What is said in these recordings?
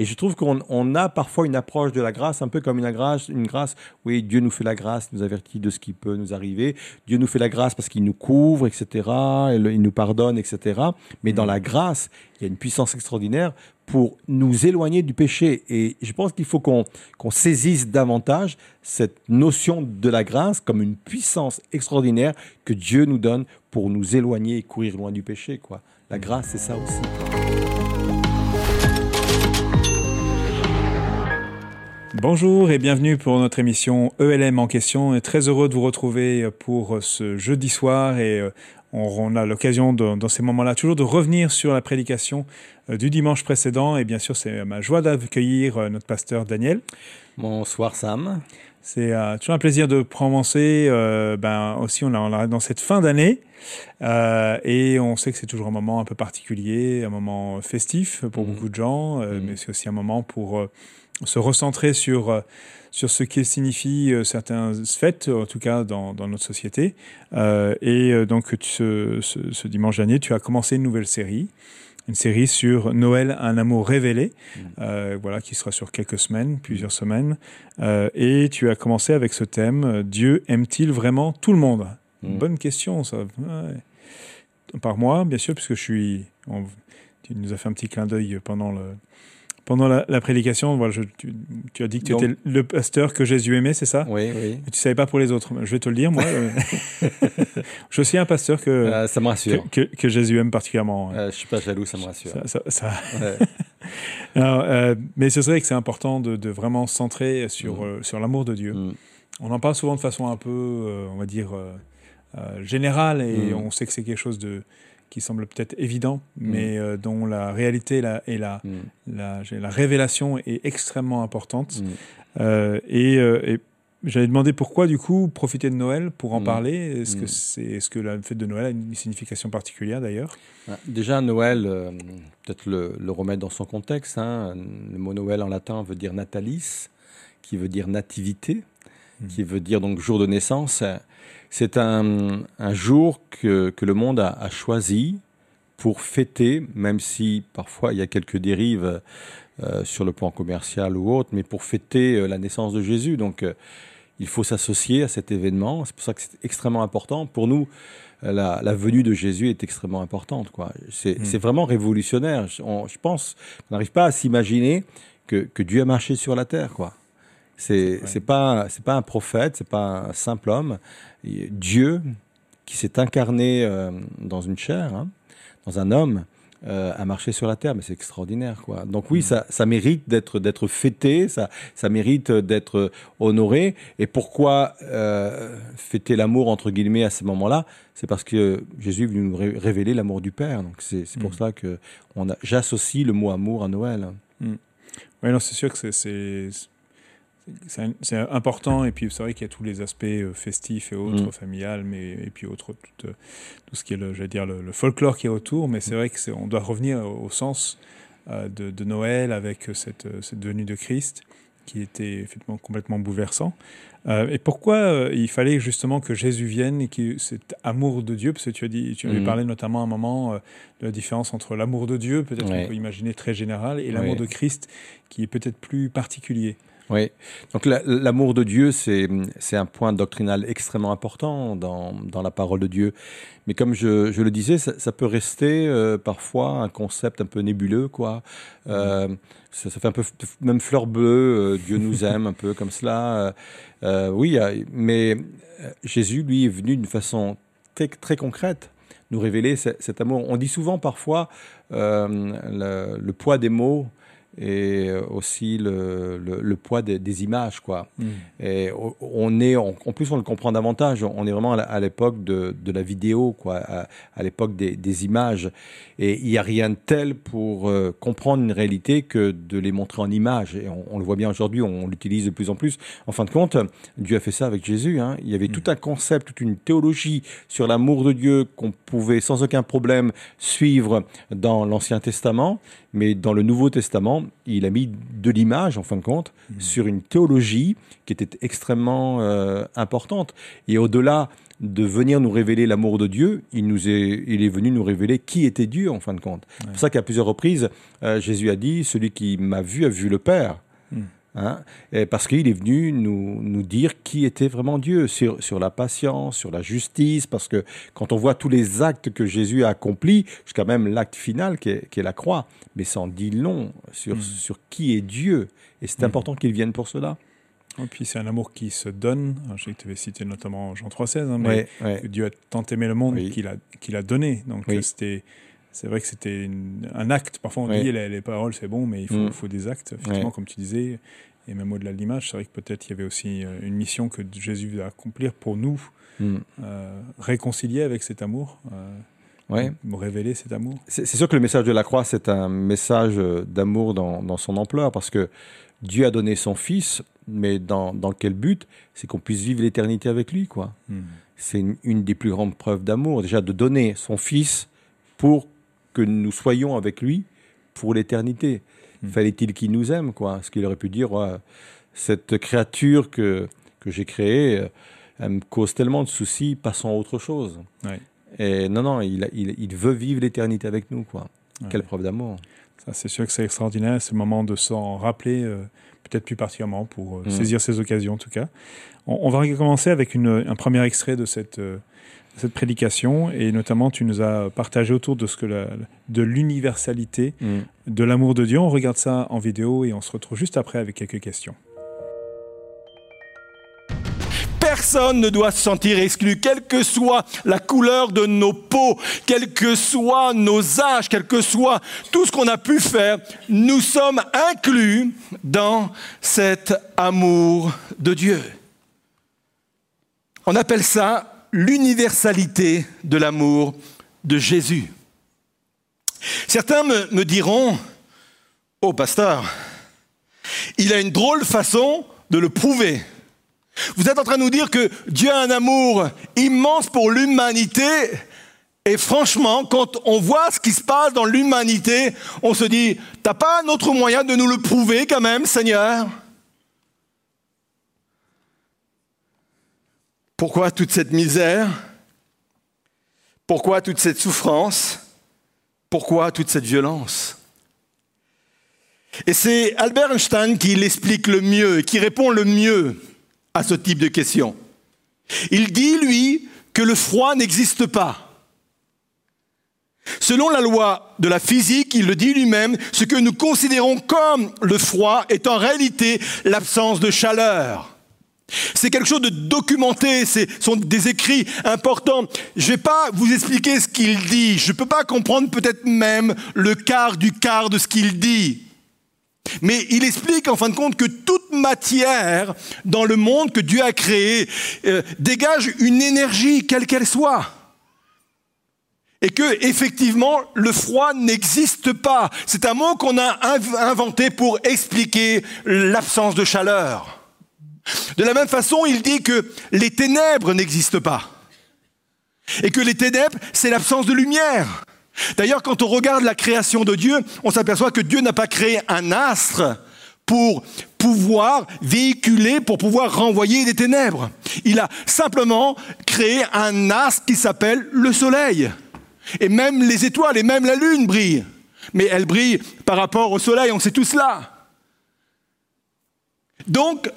Et je trouve qu'on on a parfois une approche de la grâce un peu comme une grâce, une grâce. Oui, Dieu nous fait la grâce, nous avertit de ce qui peut nous arriver. Dieu nous fait la grâce parce qu'il nous couvre, etc. Il nous pardonne, etc. Mais dans la grâce, il y a une puissance extraordinaire pour nous éloigner du péché. Et je pense qu'il faut qu'on saisisse davantage cette notion de la grâce comme une puissance extraordinaire que Dieu nous donne pour nous éloigner et courir loin du péché. Quoi. La grâce, c'est ça aussi. Bonjour et bienvenue pour notre émission ELM en question. Très heureux de vous retrouver pour ce jeudi soir et euh, on, a l'occasion dans ces moments-là toujours de revenir sur la prédication euh, du dimanche précédent. Et bien sûr, c'est ma joie d'accueillir euh, notre pasteur Daniel. Bonsoir Sam. C'est euh, toujours un plaisir de commencer. ben aussi, on est dans cette fin d'année et on sait que c'est toujours un moment un peu particulier, un moment festif pour mmh. beaucoup de gens, mmh. mais c'est aussi un moment pour se recentrer sur sur ce qui signifie euh, certaines fêtes, en tout cas dans, dans notre société. Euh, et euh, donc ce, ce, ce, dimanche dernier, tu as commencé une nouvelle série, une série sur Noël, un amour révélé, mmh. euh, voilà, qui sera sur quelques semaines, plusieurs semaines. Euh, et tu as commencé avec ce thème Dieu aime-t-il vraiment tout le monde? Mmh. Bonne question, ça. Ouais. Par moi, bien sûr, puisque je suis. On, tu nous as fait un petit clin d'œil pendant le, pendant la, prédication, voilà, je, tu, as dit que tu étais le pasteur que Jésus aimait, c'est ça? Oui, oui. tu ne savais pas pour les autres. Je vais te le dire, moi. Euh, je suis aussi un pasteur que, euh, ça me rassure. Que, que, Jésus aime particulièrement. Euh, je ne suis pas jaloux, ça me rassure. Ça, ça, Alors, mais c'est vrai que c'est important de, de, vraiment se centrer sur, mm. sur l'amour de Dieu. Mm. On en parle souvent de façon un peu, on va dire, générale, et mm. on sait que c'est quelque chose de qui semble peut-être évident, mm. mais euh, dont la réalité la, et la, mm. la, la, révélation est extrêmement importante. Mm. Euh, et, euh, et j'allais demander pourquoi, du coup, profiter de Noël pour en parler. Est-ce que, c'est, est-ce que la fête de Noël a une signification particulière d'ailleurs? Ah, Déjà, Noël, peut-être le, le, remettre dans son contexte. Hein. Le mot Noël en latin veut dire natalis, qui veut dire nativité, qui veut dire donc jour de naissance. C'est un, un, jour que, que, le monde a, a, choisi pour fêter, même si parfois il y a quelques dérives euh, sur le plan commercial ou autre, mais pour fêter euh, la naissance de Jésus. Donc euh, il faut s'associer à cet événement. C'est pour ça que c'est extrêmement important. Pour nous, la, la, venue de Jésus est extrêmement importante. Quoi. C'est, mm. vraiment révolutionnaire. On, je pense qu'on n'arrive pas à s'imaginer que, que Dieu a marché sur la terre. quoi. C'est c'est pas c'est pas un prophète, c'est pas un simple homme. Dieu qui s'est incarné euh, dans une chair, hein, dans un homme, euh, a marché sur la terre, mais c'est extraordinaire, quoi. Donc oui, mm. ça, ça mérite d'être d'être fêté, ça, ça mérite d'être honoré. Et pourquoi euh, fêter l'amour entre guillemets à ce moment-là C'est parce que Jésus est venu nous révéler l'amour du Père. Donc c'est pour mm. ça que on a, j'associe le mot amour à Noël. Mm. Oui, non, c'est sûr que c'est c'est important et puis c'est vrai qu'il y a tous les aspects euh, festifs et autres, mm. familiales, mais et puis autres, tout, euh, tout ce qui est le, dire le, folklore qui est autour. Mais c'est mm. vrai que on doit revenir au sens euh, de, de, Noël avec cette, cette venue de Christ qui était effectivement complètement bouleversant. Euh, et pourquoi il fallait justement que Jésus vienne et que cet amour de Dieu, parce que tu as dit, tu avais mm. parlé notamment à un moment de la différence entre l'amour de Dieu, peut-être qu'on peut imaginer très général, et l'amour de Christ, qui est peut-être plus particulier. Oui, donc l'amour de Dieu, c'est un point doctrinal extrêmement important dans, dans, la parole de Dieu. Mais comme je, je le disais, ça, ça peut rester euh, parfois un concept un peu nébuleux, quoi. Euh, ça, ça, fait un peu même fleur bleue, euh, Dieu nous aime, un peu comme cela. Oui, mais Jésus, lui, est venu d'une façon très, très concrète nous révéler cet amour. On dit souvent parfois le, le poids des mots et euh, aussi le, le, le poids des, des, images quoi mm. et on est en plus on le comprend davantage on est vraiment à l'époque de, de, la vidéo quoi à, à l'époque des, des, images et il n'y a rien de tel pour euh, comprendre une réalité que de les montrer en images et on, on le voit bien aujourd'hui on, l'utilise de plus en plus en fin de compte Dieu a fait ça avec Jésus hein. il y avait mm. tout un concept toute une théologie sur l'amour de Dieu qu'on pouvait sans aucun problème suivre dans l'Ancien Testament mais dans le Nouveau Testament finalement, il a mis de l'image, en fin de compte, mmh. sur une théologie qui était extrêmement euh, importante. Et au-delà de venir nous révéler l'amour de Dieu, il, nous est, il est venu nous révéler qui était Dieu, en fin de compte. C'est pour ça qu'à plusieurs reprises, euh, Jésus a dit, celui qui m'a vu a vu le Père. Mmh. Hein, parce qu'il est venu nous, nous dire qui était vraiment Dieu, sur, sur la patience, sur la justice, parce que quand on voit tous les actes que Jésus a accomplis, jusqu'à même l'acte final qui est, qui est, la croix, mais ça en dit long sur, mm. sur qui est Dieu. Et c'est mm. important qu'il vienne pour cela. Et puis c'est un amour qui se donne. Je sais que tu avais cité notamment Jean 3,16, hein, mais Dieu a tant aimé le monde qu'il a, qu'il a donné. Donc c'était c'est vrai que c'était un acte. Parfois, on dit les, les, paroles, c'est bon, mais il faut, mm. faut des actes, effectivement, comme tu disais. Et même au-delà de l'image, c'est vrai que peut-être il y avait aussi euh, une mission que Jésus veut accomplir pour nous, mm. euh, réconcilier avec cet amour. Euh, ouais. révéler cet amour. C'est sûr que le message de la croix, c'est un message d'amour dans, dans, son ampleur, parce que Dieu a donné son Fils, mais dans, dans quel but? C'est qu'on puisse vivre l'éternité avec lui, quoi. Mm. C'est une, une, des plus grandes preuves d'amour, déjà de donner son Fils pour que nous soyons avec lui pour l'éternité. Hmm. Fallait-il qu'il nous aime, quoi? Ce qu'il aurait pu dire, cette créature que, que j'ai créée, euh, elle me cause tellement de soucis, passons à autre chose. Et non, non, il, il, il veut vivre l'éternité avec nous, quoi. Quelle preuve d'amour. Ça, c'est sûr que c'est extraordinaire, ce moment de s'en rappeler, euh, peut-être plus particulièrement pour euh, hmm. saisir ces occasions, en tout cas. On, va commencer avec une, un premier extrait de cette cette prédication et notamment tu nous as partagé autour de ce que la, de l'universalité mm. de l'amour de Dieu. On regarde ça en vidéo et on se retrouve juste après avec quelques questions. Personne ne doit se sentir exclu, quelle que soit la couleur de nos peaux, quels que soient nos âges, quel que soit tout ce qu'on a pu faire, nous sommes inclus dans cet amour de Dieu. On appelle ça l'universalité de l'amour de Jésus. Certains me, diront, oh pasteur, il a une drôle façon de le prouver. Vous êtes en train de nous dire que Dieu a un amour immense pour l'humanité. Et franchement, quand on voit ce qui se passe dans l'humanité, on se dit, t'as pas un autre moyen de nous le prouver quand même, Seigneur? Pourquoi toute cette misère? Pourquoi toute cette souffrance? Pourquoi toute cette violence? Et c'est Albert Einstein qui l'explique le mieux, qui répond le mieux à ce type de questions. Il dit, lui, que le froid n'existe pas. Selon la loi de la physique, il le dit lui-même, ce que nous considérons comme le froid est en réalité l'absence de chaleur. C'est quelque chose de documenté, ce sont des écrits importants. Je ne vais pas vous expliquer ce qu'il dit, je ne peux pas comprendre peut-être même le quart du quart de ce qu'il dit. Mais il explique en fin de compte que toute matière dans le monde que Dieu a créé euh, dégage une énergie, quelle qu'elle soit. Et que, effectivement, le froid n'existe pas. C'est un mot qu'on a inventé pour expliquer l'absence de chaleur. De la même façon, il dit que les ténèbres n'existent pas. Et que les ténèbres, c'est l'absence de lumière. D'ailleurs, quand on regarde la création de Dieu, on s'aperçoit que Dieu n'a pas créé un astre pour pouvoir véhiculer, pour pouvoir renvoyer des ténèbres. Il a simplement créé un astre qui s'appelle le soleil. Et même les étoiles et même la lune brillent. Mais elles brillent par rapport au soleil, on sait tout cela. Donc,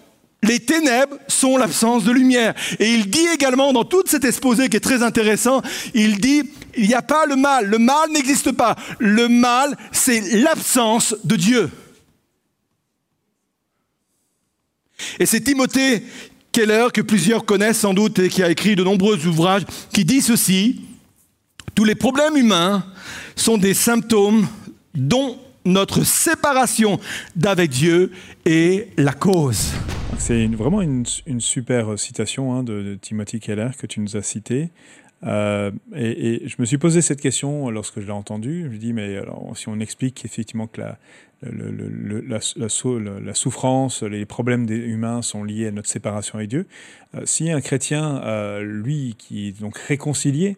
les ténèbres sont l'absence de lumière. Et il dit également dans tout cet exposé qui est très intéressant, il dit, il n'y a pas le mal, le mal n'existe pas. Le mal, c'est l'absence de Dieu. Et c'est Timothée Keller, que plusieurs connaissent sans doute et qui a écrit de nombreux ouvrages, qui dit ceci, tous les problèmes humains sont des symptômes dont notre séparation d'avec Dieu est la cause. C'est vraiment une, super citation hein, de, Timothy Keller que tu nous as citée. Euh, et, je me suis posé cette question lorsque je l'ai entendue. Je me dis, mais alors, si on explique effectivement que la, souffrance, les problèmes des humains sont liés à notre séparation avec Dieu, euh, si un chrétien, euh, lui, qui est donc réconcilié,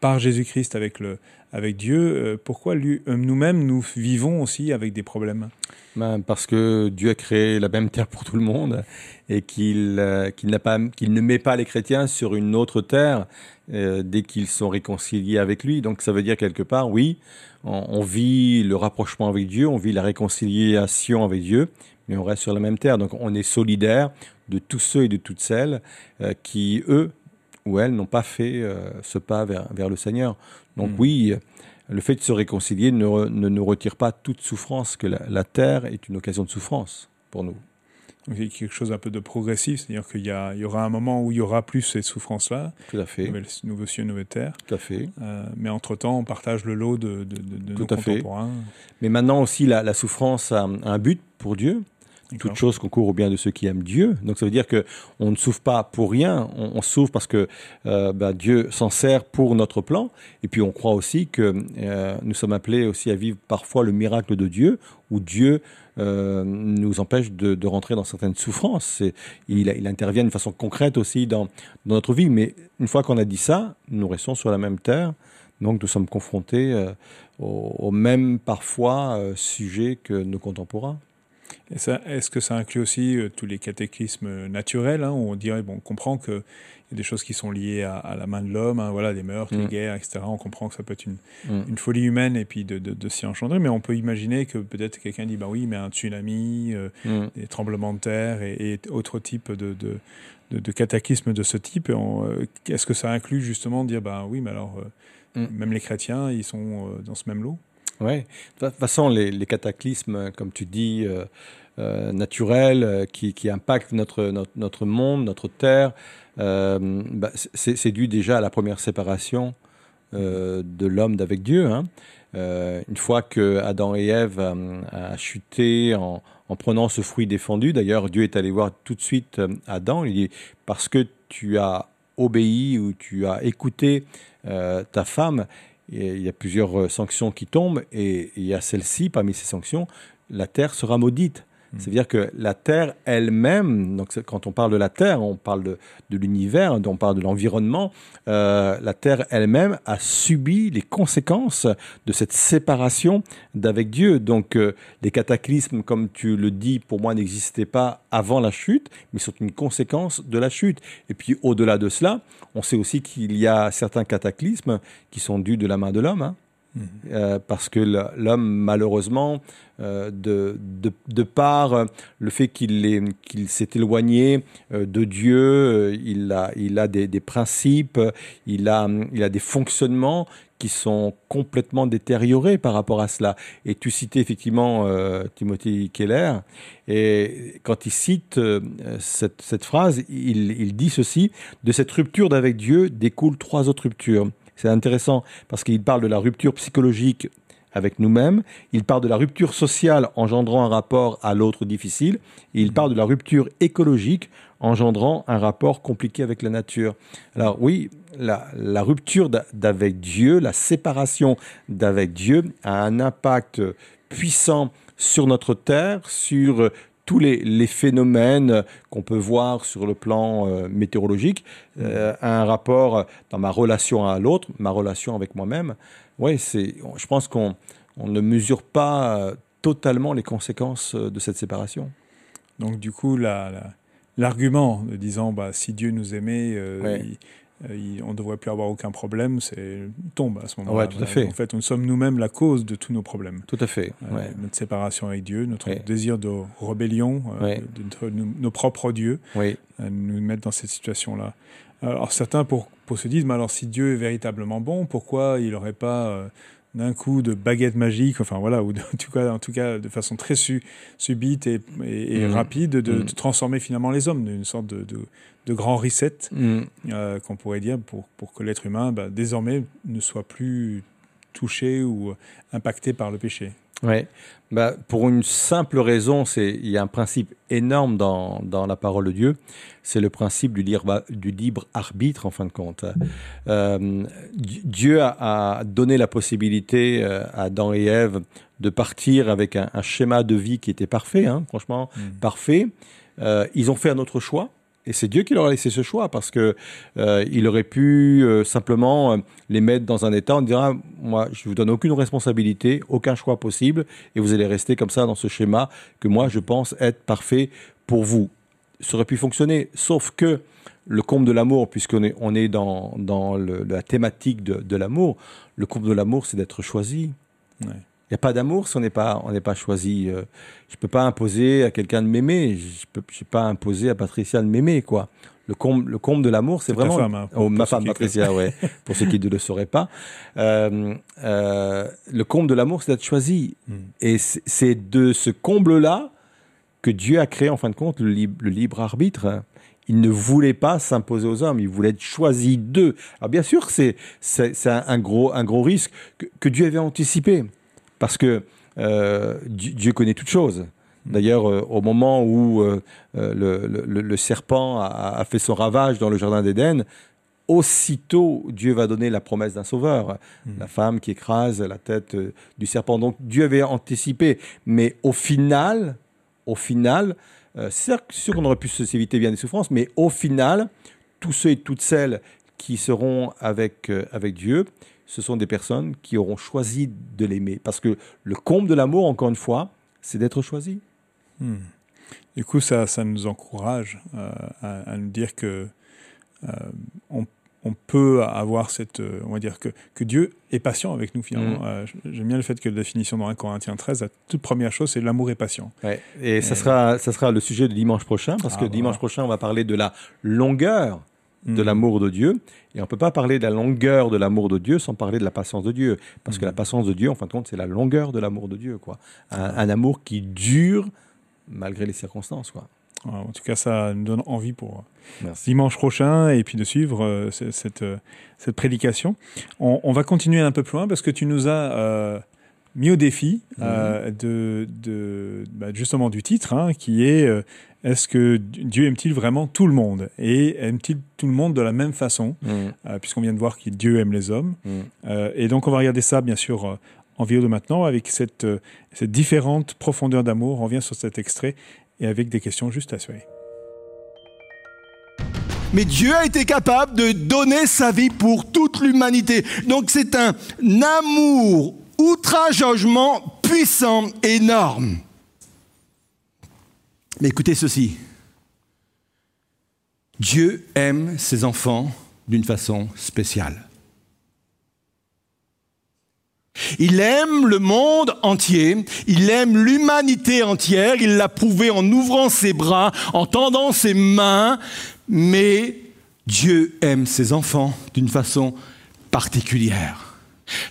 par Jésus-Christ avec, le, avec Dieu, pourquoi nous-mêmes, nous vivons aussi avec des problèmes? Ben, Parce que Dieu a créé la même terre pour tout le monde et qu'il qu'il pas qu'il ne met pas les chrétiens sur une autre terre dès qu'ils sont réconciliés avec lui. Donc ça veut dire quelque part, oui, on, vit le rapprochement avec Dieu, on vit la réconciliation avec Dieu, mais on reste sur la même terre. Donc on est solidaire de tous ceux et de toutes celles euh, qui, eux ou elles, n'ont pas fait euh, ce pas vers, vers, le Seigneur. Donc hmm. oui, le fait de se réconcilier ne, ne, nous retire pas toute souffrance, que la terre est une occasion de souffrance pour nous. Donc il y a quelque chose un peu de progressif, c'est-à-dire qu'il y, y, aura un moment où il y aura plus ces souffrances-là. Tout à fait. nouveau cieux, nouvelle terre. Tout à fait. Euh, mais entre-temps, on partage le lot de, de, de, Tout nos à contemporains. Fait. Mais maintenant aussi, la, la souffrance a un but pour Dieu. Toute chose concourt au bien de ceux qui aiment Dieu. Donc ça veut dire que on ne souffre pas pour rien, on, souffre parce que euh, bah, Dieu s'en sert pour notre plan. Et puis on croit aussi que euh, nous sommes appelés aussi à vivre parfois le miracle de Dieu, où Dieu euh, nous empêche de, rentrer dans certaines souffrances. Il, intervient d'une façon concrète aussi dans, notre vie. Mais une fois qu'on a dit ça, nous restons sur la même terre. Donc nous sommes confrontés au, au, même parfois sujet que nos contemporains. Est-ce que ça inclut aussi euh, tous les catéchismes naturels hein, où on dirait, bon, on comprend qu'il y a des choses qui sont liées à, à la main de l'homme, hein, voilà, des meurtres, mm. les guerres, etc. On comprend que ça peut être une, mm. une folie humaine et puis de, de, de s'y engendrer, mais on peut imaginer que peut-être quelqu'un dit, bah oui, mais un tsunami, euh, mm. des tremblements de terre et, et autres types de, de, de, cataclysmes de ce type. Euh, est-ce que ça inclut justement dire, bah oui, mais alors, euh, même les chrétiens, ils sont euh, dans ce même lot? Oui, de toute façon, les, cataclysmes, comme tu dis, euh, euh, naturels, euh, qui, impactent notre, notre, notre, monde, notre terre, euh, bah, c'est dû déjà à la première séparation euh, de l'homme d'avec Dieu. Hein. une fois que Adam et Ève a chuté en, prenant ce fruit défendu, d'ailleurs, Dieu est allé voir tout de suite Adam, il dit, parce que tu as obéi ou tu as écouté ta femme, il y a plusieurs euh, sanctions qui tombent et il y a celle-ci, parmi ces sanctions, la terre sera maudite. C'est-à-dire que la Terre elle-même, donc quand on parle de la Terre, on parle de, de l'univers, on parle de l'environnement, euh, la Terre elle-même a subi les conséquences de cette séparation d'avec Dieu. Donc euh, les cataclysmes, comme tu le dis, pour moi n'existaient pas avant la chute, mais sont une conséquence de la chute. Et puis au-delà de cela, on sait aussi qu'il y a certains cataclysmes qui sont dus de la main de l'homme. Hein. Euh, parce que l'homme, malheureusement, euh, de, de, de, par le fait qu'il qu'il s'est éloigné euh, de Dieu, euh, il a, il a des, des, principes, il a, il a des fonctionnements qui sont complètement détériorés par rapport à cela. Et tu citais effectivement euh, Timothy Keller, et quand il cite euh, cette, cette, phrase, il, il dit ceci, de cette rupture d'avec Dieu découlent trois autres ruptures. C'est intéressant parce qu'il parle de la rupture psychologique avec nous-mêmes, il parle de la rupture sociale engendrant un rapport à l'autre difficile, et il parle de la rupture écologique engendrant un rapport compliqué avec la nature. Alors oui, la, rupture d'avec Dieu, la séparation d'avec Dieu a un impact puissant sur notre terre, sur tous les, les phénomènes qu'on peut voir sur le plan euh, météorologique, euh, un rapport dans ma relation à l'autre, ma relation avec moi-même. C'est, je pense qu'on on ne mesure pas totalement les conséquences de cette séparation. Donc du coup, l'argument la, de disant bah, si Dieu nous aimait, euh, ouais. il, euh, on ne devrait plus avoir aucun problème, c'est tombe à ce moment-là. Ouais, tout à fait. En fait, nous sommes nous-mêmes la cause de tous nos problèmes. Tout à fait. Euh, ouais. Notre séparation avec Dieu, notre ouais. désir de rébellion, euh, de, de, nos, nos, propres dieux, euh, nous mettre dans cette situation-là. Alors certains pour, pour se dire, mais alors si Dieu est véritablement bon, pourquoi il n'aurait pas d'un coup de baguette magique, enfin voilà, ou de, en, tout cas, en tout cas de façon très su, subite et, et, et mmh. rapide, de, mmh. de, transformer finalement les hommes, d'une sorte de, de, de grand reset, mmh. euh, qu'on pourrait dire, pour, pour que l'être humain, bah, désormais, ne soit plus touché ou impacté par le péché. Oui, bah, pour une simple raison, c'est il y a un principe énorme dans, dans la parole de Dieu, c'est le principe du libre, du libre arbitre en fin de compte. Euh, Dieu a, a, donné la possibilité euh, à Adam et Ève de partir avec un, un, schéma de vie qui était parfait, hein, franchement mmh. parfait. Euh, ils ont fait un autre choix, Et c'est Dieu qui leur a laissé ce choix parce que euh, il aurait pu euh, simplement euh, les mettre dans un état en disant ah, moi je vous donne aucune responsabilité, aucun choix possible et vous allez rester comme ça dans ce schéma que moi je pense être parfait pour vous. Ça aurait pu fonctionner, sauf que le comble de l'amour, puisqu'on est, on est dans, dans la thématique de, l'amour, le comble de l'amour, c'est d'être choisi. Il n'y a pas d'amour si on n'est pas, on n'est pas choisi. Euh, Je peux pas imposer à quelqu'un de m'aimer. Je peux, je peux pas imposer à Patricia de m'aimer, quoi. Le comble, le comble de l'amour, c'est vraiment. femme, hein, oh, ma femme, Patricia, ouais. Pour ceux qui ne le sauraient pas. Euh, euh, le comble de l'amour, c'est d'être choisi. Hmm. Et c'est de ce comble-là que Dieu a créé, en fin de compte, le, lib- le libre arbitre. Il ne voulait pas s'imposer aux hommes, il voulait être choisi d'eux. Alors bien sûr, c'est un, un gros un gros risque que, que Dieu avait anticipé, parce que euh, Dieu connaît toutes choses. D'ailleurs, euh, au moment où euh, le, le- le serpent a, a fait son ravage dans le jardin d'Éden, aussitôt Dieu va donner la promesse d'un sauveur, la femme qui écrase la tête du serpent. Donc Dieu avait anticipé, mais au final, au final, c'est sûr- qu'on aurait pu s'éviter bien des souffrances, mais au final, tous ceux et toutes celles qui seront avec, avec Dieu, ce sont des personnes qui auront choisi de l'aimer. Parce que le comble de l'amour, encore une fois, c'est d'être choisi. Hmm. Du coup, ça, ça nous encourage euh, à, à nous dire que euh, on, on peut avoir cette, euh, on va dire que, que Dieu est patient avec nous finalement. Mm. Euh, J'aime bien le fait que la définition dans 1 Corinthiens 13, la toute première chose, c'est l'amour est patient. Ouais. Et ça sera, ça sera le sujet de dimanche prochain, parce Ah, que voilà. dimanche prochain, on va parler de la longueur de Mm. l'amour de Dieu. Et on ne peut pas parler de la longueur de l'amour de Dieu sans parler de la patience de Dieu. Parce que Mm. la patience de Dieu, en fin de compte, c'est la longueur de l'amour de Dieu. Quoi. Un, un amour qui dure malgré les circonstances. Quoi. En tout cas, ça nous donne envie pour Merci. dimanche prochain et puis de suivre euh, ce- cette, euh, cette prédication. On, on va continuer un peu plus loin parce que tu nous as euh, mis au défi euh, de, de- bah, justement du titre hein, qui est euh, Est-ce que Dieu aime-t-il vraiment tout le monde? Et aime-t-il tout le monde de la même façon? Mm, Euh, Puisqu'on vient de voir que Dieu aime les hommes. mm. Euh, et donc on va regarder ça bien sûr euh, en vidéo de maintenant avec cette, euh, cette différente profondeur d'amour. On revient sur cet extrait et avec des questions juste à suivre. Mais Dieu a été capable de donner sa vie pour toute l'humanité. Donc c'est un amour outrageusement puissant, énorme. Mais écoutez ceci. Dieu aime ses enfants d'une façon spéciale. Il aime le monde entier, il aime l'humanité entière, il l'a prouvé en ouvrant ses bras, en tendant ses mains, mais Dieu aime ses enfants d'une façon particulière.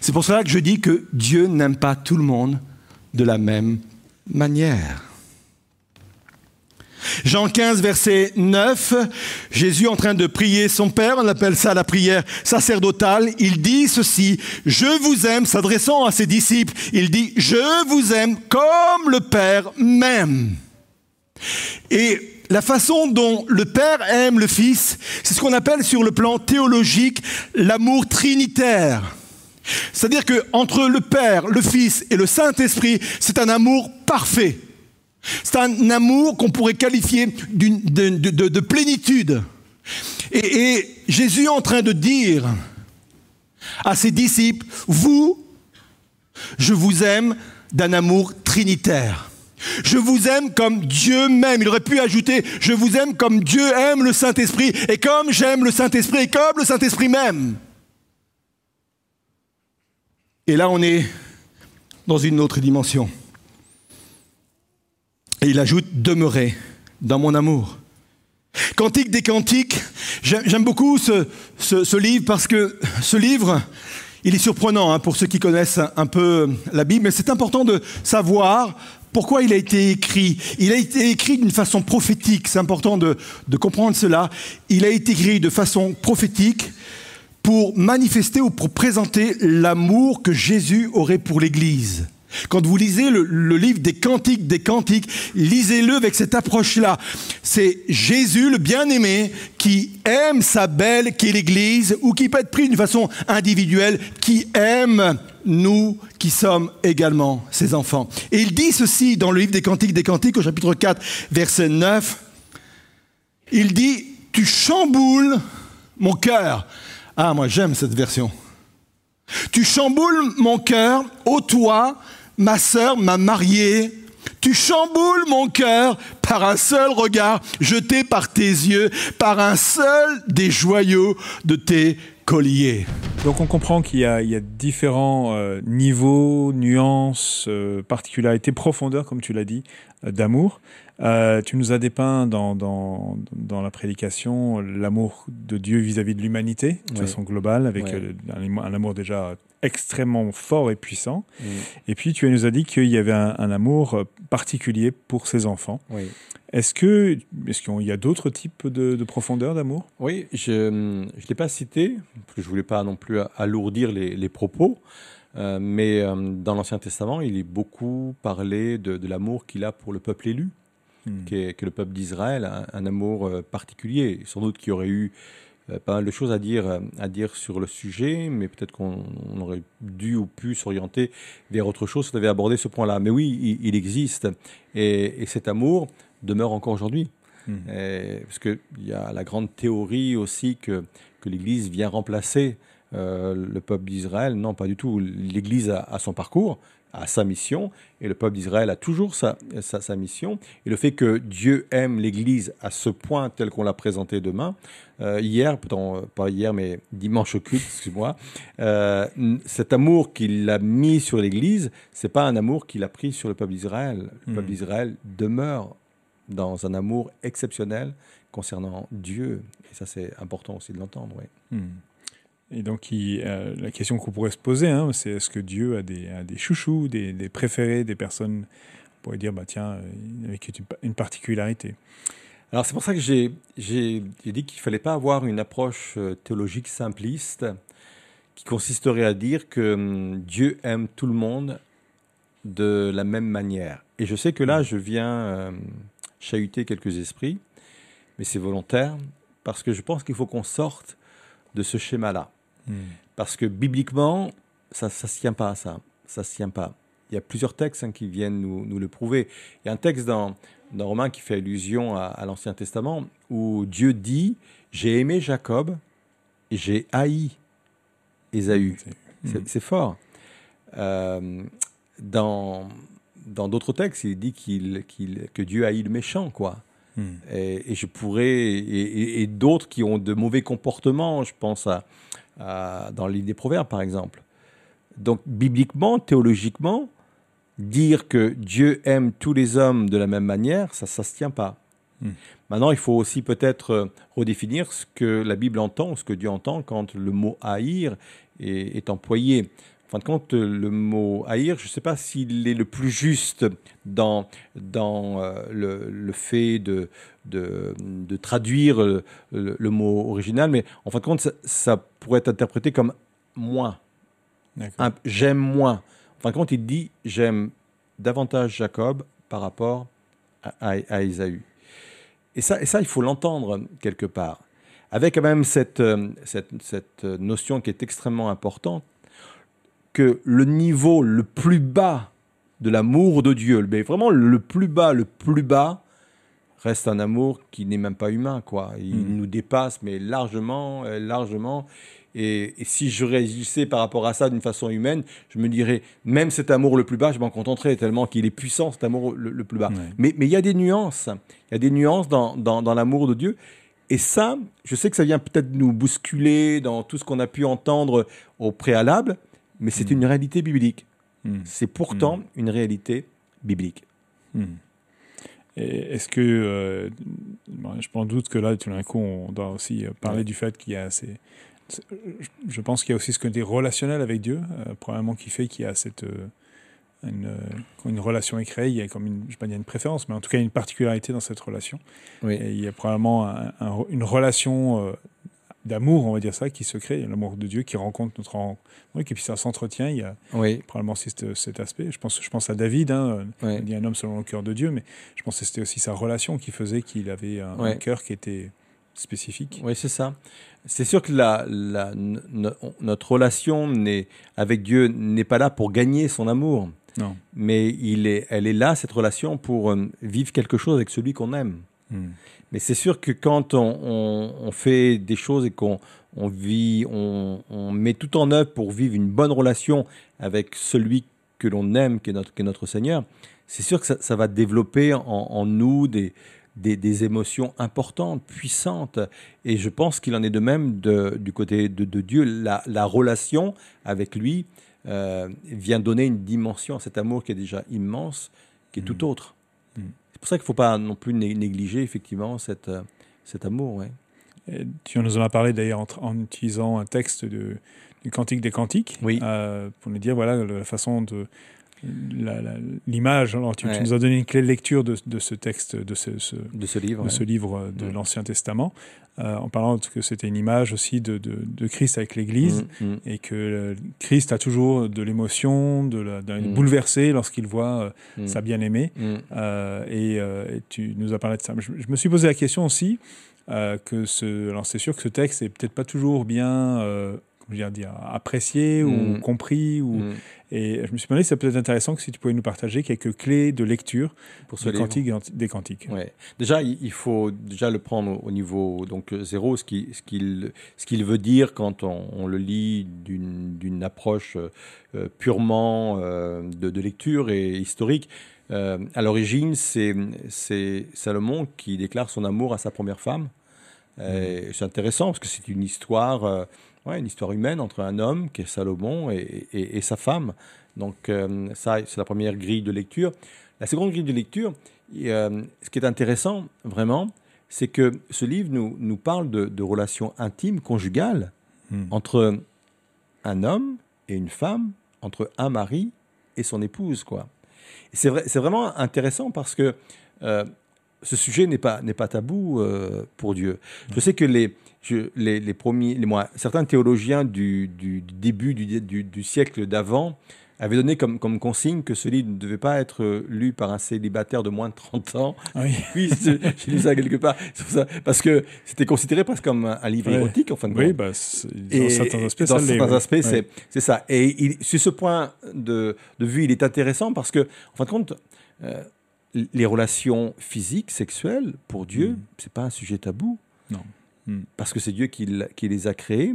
C'est pour cela que je dis que Dieu n'aime pas tout le monde de la même manière. Jean 15, verset 9, Jésus en train de prier son Père, on appelle ça la prière sacerdotale, il dit ceci, je vous aime, s'adressant à ses disciples, il dit, je vous aime comme le Père m'aime. Et la façon dont le Père aime le Fils, c'est ce qu'on appelle sur le plan théologique l'amour trinitaire. C'est-à-dire que entre le Père, le Fils et le Saint-Esprit, c'est un amour parfait. C'est un amour qu'on pourrait qualifier de plénitude. Et, et Jésus est en train de dire à ses disciples, vous, je vous aime d'un amour trinitaire. Je vous aime comme Dieu m'aime. Il aurait pu ajouter, je vous aime comme Dieu aime le Saint-Esprit, et comme j'aime le Saint-Esprit, et comme le Saint-Esprit m'aime. Et là, on est dans une autre dimension. Et il ajoute, demeurez dans mon amour. Cantique des cantiques, j'aime beaucoup ce, livre parce que ce livre, il est surprenant hein, pour ceux qui connaissent un, peu la Bible, mais c'est important de savoir pourquoi il a été écrit. Il a été écrit d'une façon prophétique, c'est important de comprendre cela. Il a été écrit de façon prophétique pour manifester ou pour présenter l'amour que Jésus aurait pour l'Église. Quand vous lisez le, livre des cantiques des cantiques, lisez-le avec cette approche-là. C'est Jésus, le bien-aimé, qui aime sa belle, qui est l'Église, ou qui peut être pris d'une façon individuelle, qui aime nous qui sommes également ses enfants. Et il dit ceci dans le livre des cantiques des cantiques au chapitre 4, verset 9. Il dit, tu chamboules mon cœur. Ah, moi j'aime cette version. Tu chamboules mon cœur, ô toi, ma sœur, ma mariée. Tu chamboules mon cœur par un seul regard jeté par tes yeux, par un seul des joyaux de tes colliers. Donc on comprend qu'il y, a différents euh, niveaux, nuances, euh, particularités, profondeurs, comme tu l'as dit, euh, d'amour. Tu nous as dépeint dans, dans, dans la prédication l'amour de Dieu vis-à-vis de l'humanité, de façon globale, avec un, amour déjà extrêmement fort et puissant. Et puis tu nous as dit qu'il y avait un, un, amour particulier pour ses enfants. Est-ce que est-ce qu'il y a d'autres types de, profondeur d'amour? Oui, je ne l'ai pas cité, parce que je voulais pas non plus alourdir les, propos, euh, mais euh, dans l'Ancien Testament, il est beaucoup parlé de, l'amour qu'il a pour le peuple élu, hmm. qui, est, le peuple d'Israël, un, amour euh, particulier. Sans doute qu'il y aurait eu pas mal de choses à dire, à dire sur le sujet, mais peut-être qu'on aurait dû ou pu s'orienter vers autre chose si on avait abordé ce point-là. Mais oui, il, existe. Et, et, cet amour, demeure encore aujourd'hui. Hmm. Parce qu'il y a la grande théorie aussi que, que l'Église vient remplacer euh, le peuple d'Israël. Non, pas du tout. L'Église a, son parcours, a sa mission, et le peuple d'Israël a toujours sa, sa, mission. Et le fait que Dieu aime l'Église à ce point tel qu'on l'a présenté demain, euh, hier, pas hier, mais dimanche au culte, excuse-moi, euh, cet amour qu'il a mis sur l'Église, c'est pas un amour qu'il a pris sur le peuple d'Israël. Le peuple hmm. d'Israël demeure dans un amour exceptionnel concernant Dieu. Et ça, c'est important aussi de l'entendre. Oui. Hmm. Et donc, euh, la question qu'on pourrait se poser, hein, c'est est-ce que Dieu a des, des chouchous, des, préférés, des personnes, on pourrait dire, bah, tiens, euh, avec une particularité Alors, c'est pour ça que j'ai dit qu'il ne fallait pas avoir une approche euh, théologique simpliste qui consisterait à dire que hum, Dieu aime tout le monde de la même manière. Et je sais que là, je viens chahuter quelques esprits, mais c'est volontaire, parce que je pense qu'il faut qu'on sorte de ce schéma-là. Hmm. Parce que bibliquement, ça ne se tient pas à ça. Ça se tient pas. Il y a plusieurs textes hein, qui viennent nous, nous, le prouver. Il y a un texte dans, dans Romain qui fait allusion à, l'Ancien Testament où Dieu dit J'ai aimé Jacob et j'ai haï Ésaü. C'est fort. Euh, dans, dans d'autres textes, il dit qu'il, que Dieu haït le méchant, quoi. Hmm. Et, je pourrais, et, d'autres qui ont de mauvais comportements, je pense à, dans l'île des Proverbes, par exemple. Donc, bibliquement, théologiquement, dire que Dieu aime tous les hommes de la même manière, ça ne se tient pas. Hmm. Maintenant, il faut aussi peut-être redéfinir ce que la Bible entend, ce que Dieu entend quand le mot haïr est employé. En fin de compte, le mot haïr, je ne sais pas s'il est le plus juste dans, dans euh, le, fait de, de, traduire le, mot original, mais en fin de compte, ça, pourrait être interprété comme moins. J'aime moins. En fin de compte, il dit j'aime davantage Jacob par rapport à, à, Ésaü. Et ça, et ça, il faut l'entendre quelque part. Avec quand même cette, euh, cette, cette notion qui est extrêmement importante, que le niveau le plus bas de l'amour de Dieu, mais vraiment le plus bas, le plus bas, reste un amour qui n'est même pas humain, quoi. Il hmm. nous dépasse, mais largement, euh, largement. Et, si je réagissais par rapport à ça d'une façon humaine, je me dirais, même cet amour le plus bas, je m'en contenterais tellement qu'il est puissant, cet amour le, plus bas. Mais il y a des nuances. Il y a des nuances dans, dans, dans l'amour de Dieu. Et ça, je sais que ça vient peut-être nous bousculer dans tout ce qu'on a pu entendre au préalable, mais c'est une réalité biblique. Hmm. C'est pourtant hmm. une réalité biblique. Hmm. Est-ce que, euh, je pense doute que là, tout d'un coup, on doit aussi euh, parler du fait qu'il y a ces, je pense qu'il y a aussi ce côté relationnel avec Dieu, euh, probablement qui fait qu'il y a cette une, quand une relation est créée, il y a comme une, je sais pas dire une préférence, mais en tout cas une particularité dans cette relation. Oui. Et il y a probablement une relation d'amour, on va dire ça, qui se crée, l'amour de Dieu qui rencontre notre rencontre. Oui, et puis ça s'entretient, il y a probablement aussi cet, aspect. Je pense, je pense à David, hein, il dit un homme selon le cœur de Dieu, mais je pense que c'était aussi sa relation qui faisait qu'il avait un, cœur qui était spécifique. Oui, c'est ça. C'est sûr que la, la, notre relation avec Dieu n'est pas là pour gagner son amour. Non. Mais il est, elle est là, cette relation, pour euh, vivre quelque chose avec celui qu'on aime. Hmm. Mais c'est sûr que quand on, on- on fait des choses et qu'on on vit, on, on met tout en œuvre pour vivre une bonne relation avec celui que l'on aime, qui est notre, qui est notre Seigneur, c'est sûr que ça, ça va développer en, en nous des, des, des émotions importantes, puissantes. Et je pense qu'il en est de même de- du côté de, de Dieu. La, la relation avec lui euh, vient donner une dimension à cet amour qui est déjà immense, qui est tout autre. C'est pour ça qu'il ne faut pas non plus né- négliger effectivement cette, euh, cet amour. ouais. Et tu nous en as parlé d'ailleurs en, utilisant un texte de, du Cantique des Cantiques Oui. euh, pour nous dire voilà la façon de l'image. Alors tu, nous as donné une clé de lecture de, de ce texte, de ce, ce- de ce livre. de ouais. ce livre de Mm. l'Ancien Testament, euh, en parlant que c'était une image aussi de, de, Christ avec l'Église. Mm, mm. Et que euh, Christ a toujours de l'émotion, de la, bouleversé lorsqu'il voit euh, sa bien-aimée. Euh, et, euh, et tu nous as parlé de ça. Je, je me suis posé la question aussi euh, que ce, alors c'est sûr que ce texte est peut-être pas toujours bien, euh, comment dire, dire, apprécié ou Mm. compris. Ou, Mm. Et je me suis demandé si c'est peut-être intéressant que si tu pouvais nous partager quelques clés de lecture Pour ce du livre. cantique des cantiques. Ouais. Déjà, il faut déjà le prendre au- au niveau donc euh, zéro, ce qui- ce qu'il ce qu'il veut dire quand on, on le lit d'une d'une approche euh, euh, purement euh, de, de lecture et historique. Euh, à l'origine, c'est Salomon qui déclare son amour à sa première femme. Euh, C'est intéressant parce que c'est une histoire, ouais, une histoire humaine entre un homme qui est Salomon et, et- et sa femme. Donc euh, ça, c'est la première grille de lecture. La seconde grille de lecture, et, euh, ce qui est intéressant, vraiment, c'est que ce livre nous, nous parle de, de relations intimes, conjugales, Mm. entre un homme et une femme, entre un mari et son épouse. quoi. C'est vrai, vraiment intéressant parce que euh, ce sujet n'est pas, pas tabou euh, pour Dieu. Je sais que les, je- les, les premiers, les, moi, certains théologiens du, du- du début du, du- siècle d'avant avaient donné comme, comme consigne que ce livre ne devait pas être lu par un célibataire de moins de 30 ans. Ah Oui. J'ai lu ça quelque part. Ça, parce que c'était considéré presque comme un, un livre Ouais. érotique, en fin de compte. Oui, bah, dans Et certains aspects, dans certains aspects, Ouais. c'est ça. Et il- sur ce point de, de vue, il est intéressant parce que, en fin de compte, euh, les relations physiques, sexuelles, pour Dieu, Mm. c'est pas un sujet tabou. Non. Mm. Parce que c'est Dieu qui, les a créés.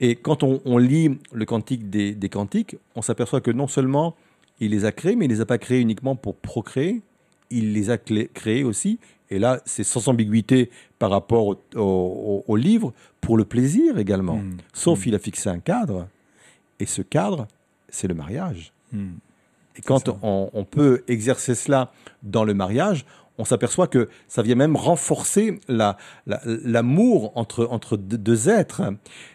Et quand on, on lit le cantique des, des cantiques, on s'aperçoit que non seulement il les a créés, mais il les a pas créés uniquement pour procréer, il les a créés aussi, et là c'est sans ambiguïté par rapport au, au- au livre, pour le plaisir également. Mm. Sauf Mm. il a fixé un cadre, et ce cadre, c'est le mariage. Mm. Et quand on peut exercer cela dans le mariage, on s'aperçoit que ça vient même renforcer la- la- l'amour entre, entre deux, êtres.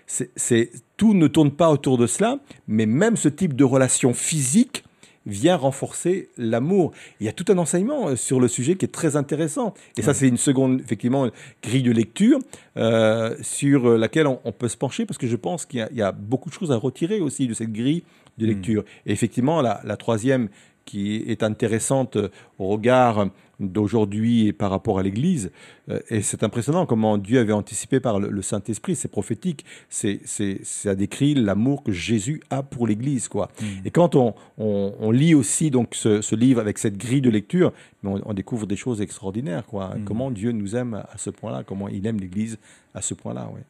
C'est, tout ne tourne pas autour de cela, mais même ce type de relation physique vient renforcer l'amour. Il y a tout un enseignement euh, sur le sujet qui est très intéressant. Et ça, c'est une seconde, effectivement, grille de lecture euh, sur laquelle on, on peut se pencher parce que je pense qu'il y a, il y a beaucoup de choses à retirer aussi de cette grille de Mm. lecture. Et effectivement, la, la troisième qui est intéressante euh, au regard d'aujourd'hui et par rapport à l'Église, euh, et c'est impressionnant comment Dieu avait anticipé par le, Saint-Esprit, c'est prophétique, c'est, c'est, ça décrit l'amour que Jésus a pour l'Église. quoi. Mm. Et quand on, on- on lit aussi donc ce, ce livre avec cette grille de lecture, on, on découvre des choses extraordinaires. Quoi. Mm. Comment Dieu nous aime à ce point-là, comment il aime l'Église à ce point-là. Ouais.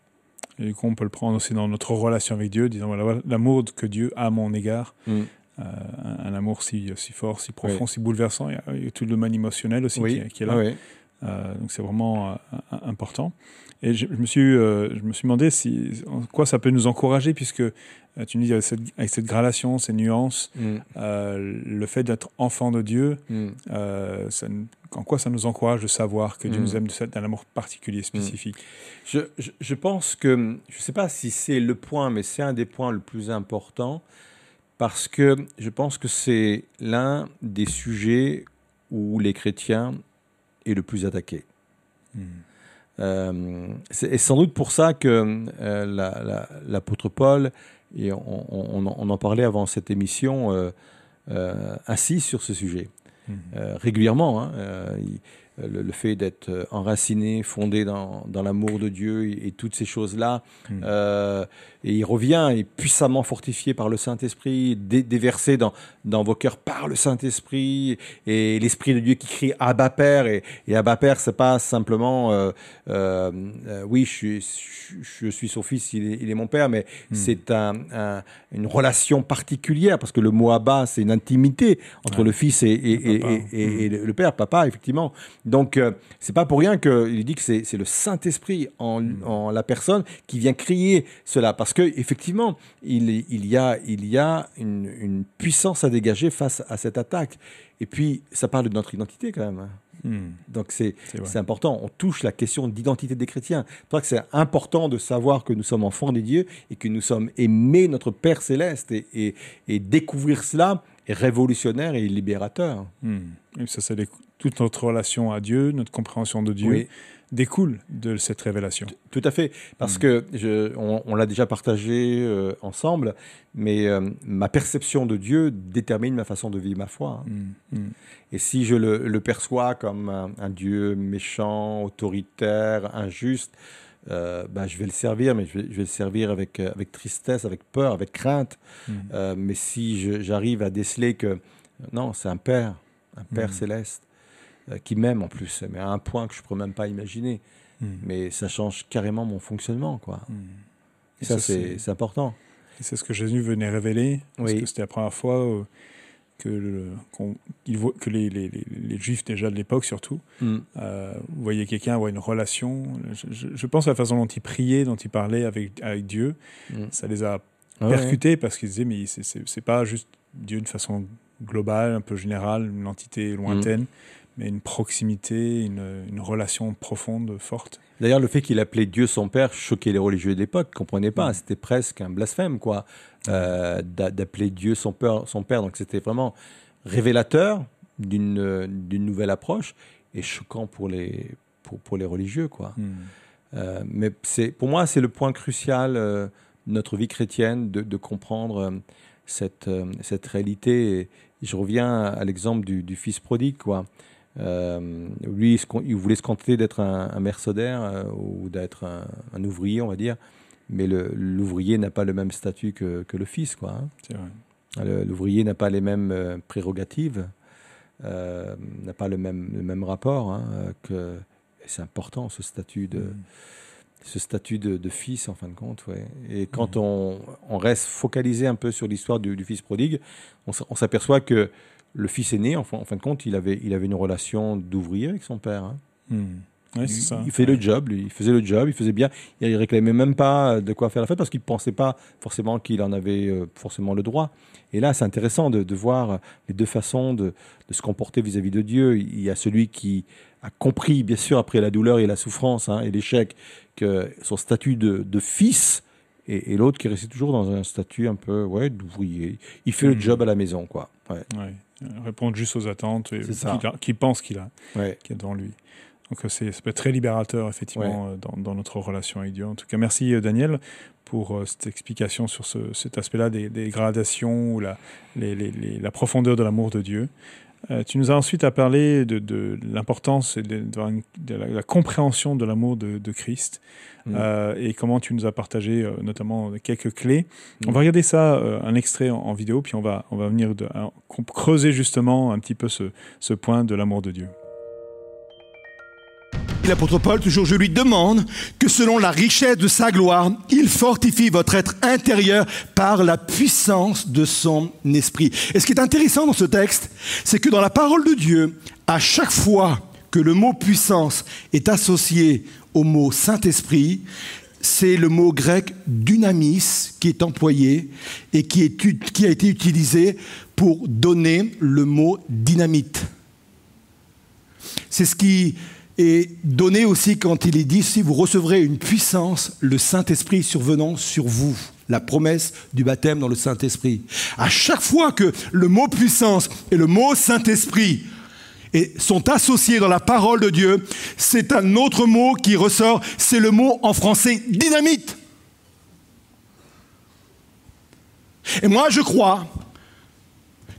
Et du coup, on peut le prendre aussi dans notre relation avec Dieu, disant voilà, voilà, l'amour que Dieu a à mon égard, Mm. Euh, un, un amour si, si fort, si profond, si bouleversant. Il y, a, il y a tout le domaine émotionnel aussi qui, est- qui est là. Oui. Euh, donc c'est vraiment euh, important. Et je, je me suis, je me suis demandé si, en quoi ça peut nous encourager, puisque tu me dis avec cette, avec cette gradation, ces nuances, Mm. le fait d'être enfant de Dieu, Mm. ça en quoi ça nous encourage de savoir que Dieu Mm. nous aime d'un amour particulier, spécifique? Je, je- je pense que, je ne sais pas si c'est le point, mais c'est un des points le plus important, parce que je pense que c'est l'un des sujets où les chrétiens est le plus attaqué. Mm. Euh, c'est sans doute pour ça que euh, la- la- l'apôtre Paul, et on, on- on en parlait avant cette émission, euh, euh, insiste sur ce sujet Mm. euh, régulièrement. hein. Il- le, le fait d'être enraciné, fondé dans, dans l'amour de Dieu et, et toutes ces choses-là. Mm. Euh, et il revient, et puissamment fortifié par le Saint-Esprit, dé- déversé dans, dans vos cœurs par le Saint-Esprit, et l'Esprit de Dieu qui crie Abba Père. Et, et Abba Père, c'est pas simplement, euh, euh, euh, oui, je suis, je, je suis son fils, il est, il est mon père, mais c'est un, un- une relation particulière, parce que le mot Abba, c'est une intimité entre le fils et, et, et, le le père, papa, effectivement. Donc, euh, c'est pas pour rien qu'il dit que c'est le Saint-Esprit en, en la personne qui vient crier cela. Parce que effectivement, il, il y a, il y a une, une puissance à dégager face à cette attaque. Et puis, ça parle de notre identité quand même. hein. Hmm. Donc c'est important. On touche la question d'identité des chrétiens. C'est pour ça que c'est important de savoir que nous sommes enfants des dieux et que nous sommes aimés notre Père céleste. Et, et, et découvrir cela est révolutionnaire et libérateur. Hmm. Et ça, c'est toute notre relation à Dieu, notre compréhension de Dieu Oui. découle de cette révélation. Tout à fait, parce que je, on, on l'a déjà partagé euh, ensemble, mais euh, ma perception de Dieu détermine ma façon de vivre ma foi. hein. Hmm. Hmm. Et si je le, le perçois comme un, un Dieu méchant, autoritaire, injuste, euh, ben, je vais le servir, mais je vais, je vais le servir avec, euh, avec tristesse, avec peur, avec crainte. Mm. Euh, mais si j'arrive à déceler que non, c'est un Père, un Père Mm. céleste, euh, qui m'aime en plus, mais à un point que je ne pourrais même pas imaginer. Hmm. Mais ça change carrément mon fonctionnement, quoi. Et ça, ça, c'est important. Et c'est ce que Jésus venait révéler, parce Oui. que c'était la première fois que, le- il voit- que les, les- les- Juifs déjà de l'époque surtout Mm. euh, voyaient quelqu'un avoir une relation. Je, je- je pense à la façon dont il priait, dont il parlait avec, avec Dieu, Mm. ça les a Ah ouais. percutés parce qu'ils disaient mais c'est- pas juste Dieu de façon globale, un peu générale, une entité lointaine, mais une proximité, une, une relation profonde, forte. D'ailleurs, le fait qu'il appelait Dieu son père choquait les religieux de l'époque, ne comprenaient pas. C'était presque un blasphème, quoi, euh, d'a- d'appeler Dieu son père, son père. Donc c'était vraiment révélateur d'une d'une nouvelle approche et choquant pour les, pour, pour les religieux, quoi. Hmm. Euh, mais c'est, pour moi, c'est le point crucial euh, de notre vie chrétienne de, de comprendre cette, cette réalité. Et je reviens à l'exemple du, du fils prodigue, quoi. Euh, lui, il, voulait se contenter d'être un, un mercenaire euh, ou d'être un, un ouvrier, on va dire. Mais l'ouvrier n'a pas le même statut que, que le fils, quoi. hein. L'ouvrier n'a pas les mêmes euh, prérogatives, n'a pas le même, le même rapport. hein, que, c'est important, ce statut de, Hmm. ce statut de, de fils, en fin de compte. Ouais. Et quand on, on reste focalisé un peu sur l'histoire du, du fils prodigue, on s'aperçoit que le fils aîné, en fin, en fin de compte, il avait, il avait une relation d'ouvrier avec son père. hein. Hmm. Ouais, Il, c'est ça. il fait le job, lui, il faisait le job, il faisait bien. Il réclamait même pas de quoi faire la fête parce qu'il pensait pas forcément qu'il en avait euh, forcément le droit. Et là, c'est intéressant de, de voir les deux façons de, de se comporter vis-à-vis de Dieu. Il y a celui qui a compris, bien sûr, après la douleur et la souffrance hein, et l'échec, que son statut de, de fils, et, et l'autre qui est resté toujours dans un statut un peu ouais, d'ouvrier. Il fait le Mhm. job à la maison, quoi. Ouais. Ouais. Répondre juste aux attentes et qu'il pense qu'il a, Ouais. y a devant lui. Donc euh, c'est, ça peut être très libérateur, effectivement, euh, dans, dans notre relation avec Dieu. En tout cas, merci euh, Daniel pour euh, cette explication sur ce- cet aspect-là des, des gradations ou la, les- les- les- la profondeur de l'amour de Dieu. Euh, tu nous as ensuite à parler de, de l'importance et de, de- de la, compréhension de l'amour de, Christ Mm. euh, et comment tu nous as partagé euh, notamment quelques clés. Mm. On va regarder ça, un extrait en, en vidéo, puis on va, on va venir creuser justement un petit peu ce, ce point de l'amour de Dieu. L'apôtre Paul, toujours, je lui demande que selon la richesse de sa gloire, il fortifie votre être intérieur par la puissance de son esprit. Et ce qui est intéressant dans ce texte, c'est que dans la parole de Dieu, à chaque fois que le mot puissance est associé au mot Saint-Esprit, c'est le mot grec dynamis qui est employé et qui, qui a été utilisé pour donner le mot dynamite. C'est ce qui est donné aussi quand il est dit si vous recevrez une puissance, le Saint-Esprit survenant sur vous. La promesse du baptême dans le Saint-Esprit. À chaque fois que le mot puissance et le mot Saint-Esprit et sont associés dans la parole de Dieu, c'est un autre mot qui ressort, c'est le mot en français dynamite. Et moi, je crois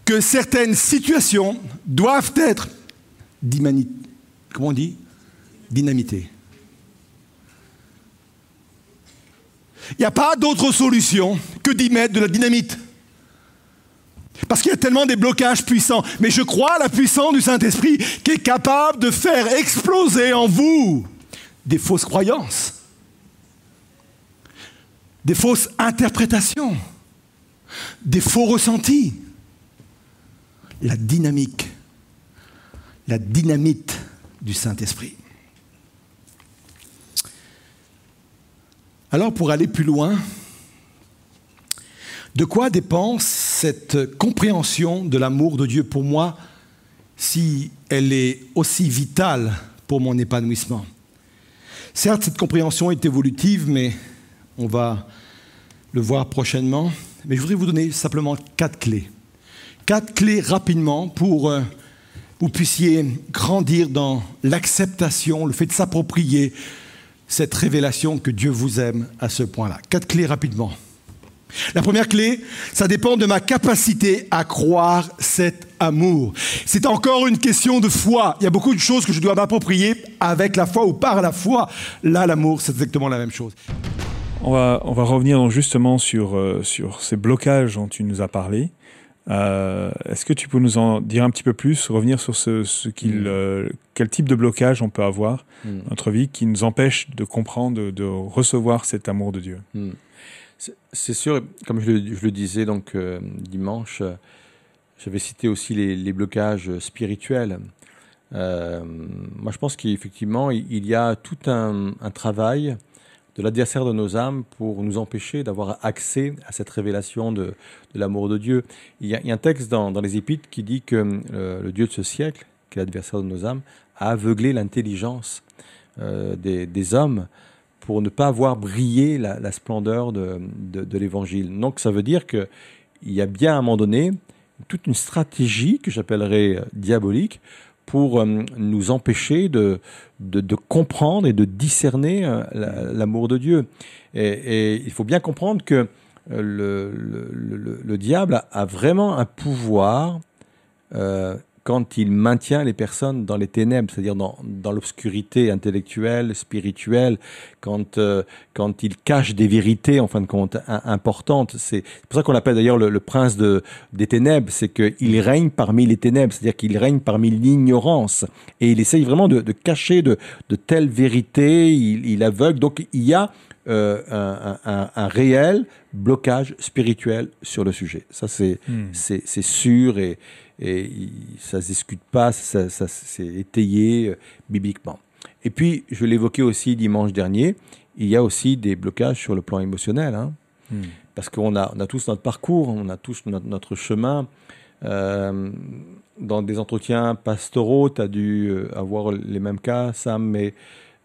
que certaines situations doivent être dynamite. comment on dit? Dynamité. Il n'y a pas d'autre solution que d'y mettre de la dynamite. Parce qu'il y a tellement des blocages puissants. Mais je crois à la puissance du Saint-Esprit qui est capable de faire exploser en vous des fausses croyances, des fausses interprétations, des faux ressentis. La dynamique, la dynamite du Saint-Esprit. Alors pour aller plus loin, de quoi dépend cette compréhension de l'amour de Dieu pour moi si elle est aussi vitale pour mon épanouissement? Certes, cette compréhension est évolutive, mais on va le voir prochainement. Mais je voudrais vous donner simplement quatre clés. Quatre clés rapidement pour que euh, vous puissiez grandir dans l'acceptation, le fait de s'approprier cette révélation que Dieu vous aime à ce point-là. Quatre clés rapidement. La première clé, ça dépend de ma capacité à croire cet amour. C'est encore une question de foi. Il y a beaucoup de choses que je dois m'approprier avec la foi ou par la foi. Là, l'amour, c'est exactement la même chose. On va, on va revenir justement sur, euh, sur ces blocages dont tu nous as parlé. Euh, est-ce que tu peux nous en dire un petit peu plus, revenir sur ce, ce qu'il, mm. euh, quel type de blocage on peut avoir mm. dans notre vie qui nous empêche de comprendre, de, recevoir cet amour de Dieu? Mm. C'est sûr, comme je le, disais donc euh, dimanche, j'avais cité aussi les, blocages spirituels. moi, je pense qu'effectivement, il y a tout un, un travail de l'adversaire de nos âmes pour nous empêcher d'avoir accès à cette révélation de, l'amour de Dieu. Il y, a, un texte dans, les Épîtres qui dit que euh, le Dieu de ce siècle, qui est l'adversaire de nos âmes, a aveuglé l'intelligence euh, des, hommes pour ne pas voir briller la, splendeur de, de l'Évangile. Donc ça veut dire qu'il y a bien à un moment donné toute une stratégie que j'appellerais diabolique pour euh, nous empêcher de, de, comprendre et de discerner euh, l'amour de Dieu. Et, il faut bien comprendre que euh, le, le, le, diable a vraiment un pouvoir quand il maintient les personnes dans les ténèbres, c'est-à-dire dans, dans l'obscurité intellectuelle, spirituelle, quand, euh, quand il cache des vérités, en fin de compte, importantes. C'est pour ça qu'on l'appelle d'ailleurs le, prince de, des ténèbres, c'est qu'il règne parmi les ténèbres, c'est-à-dire qu'il règne parmi l'ignorance. Et il essaye vraiment de, de cacher de, de telles vérités, il, il, aveugle. Donc il y a euh, un, un, un, réel blocage spirituel sur le sujet. Ça, c'est c'est sûr et, et ça ne se discute pas, ça, ça c'est étayé euh, bibliquement. Et puis, je l'évoquais aussi dimanche dernier, il y a aussi des blocages sur le plan émotionnel. Hein, hmm. Parce qu'on a, on a tous notre parcours, on a tous notre, chemin. Euh, dans des entretiens pastoraux, tu as dû euh, avoir les mêmes cas, Sam, mais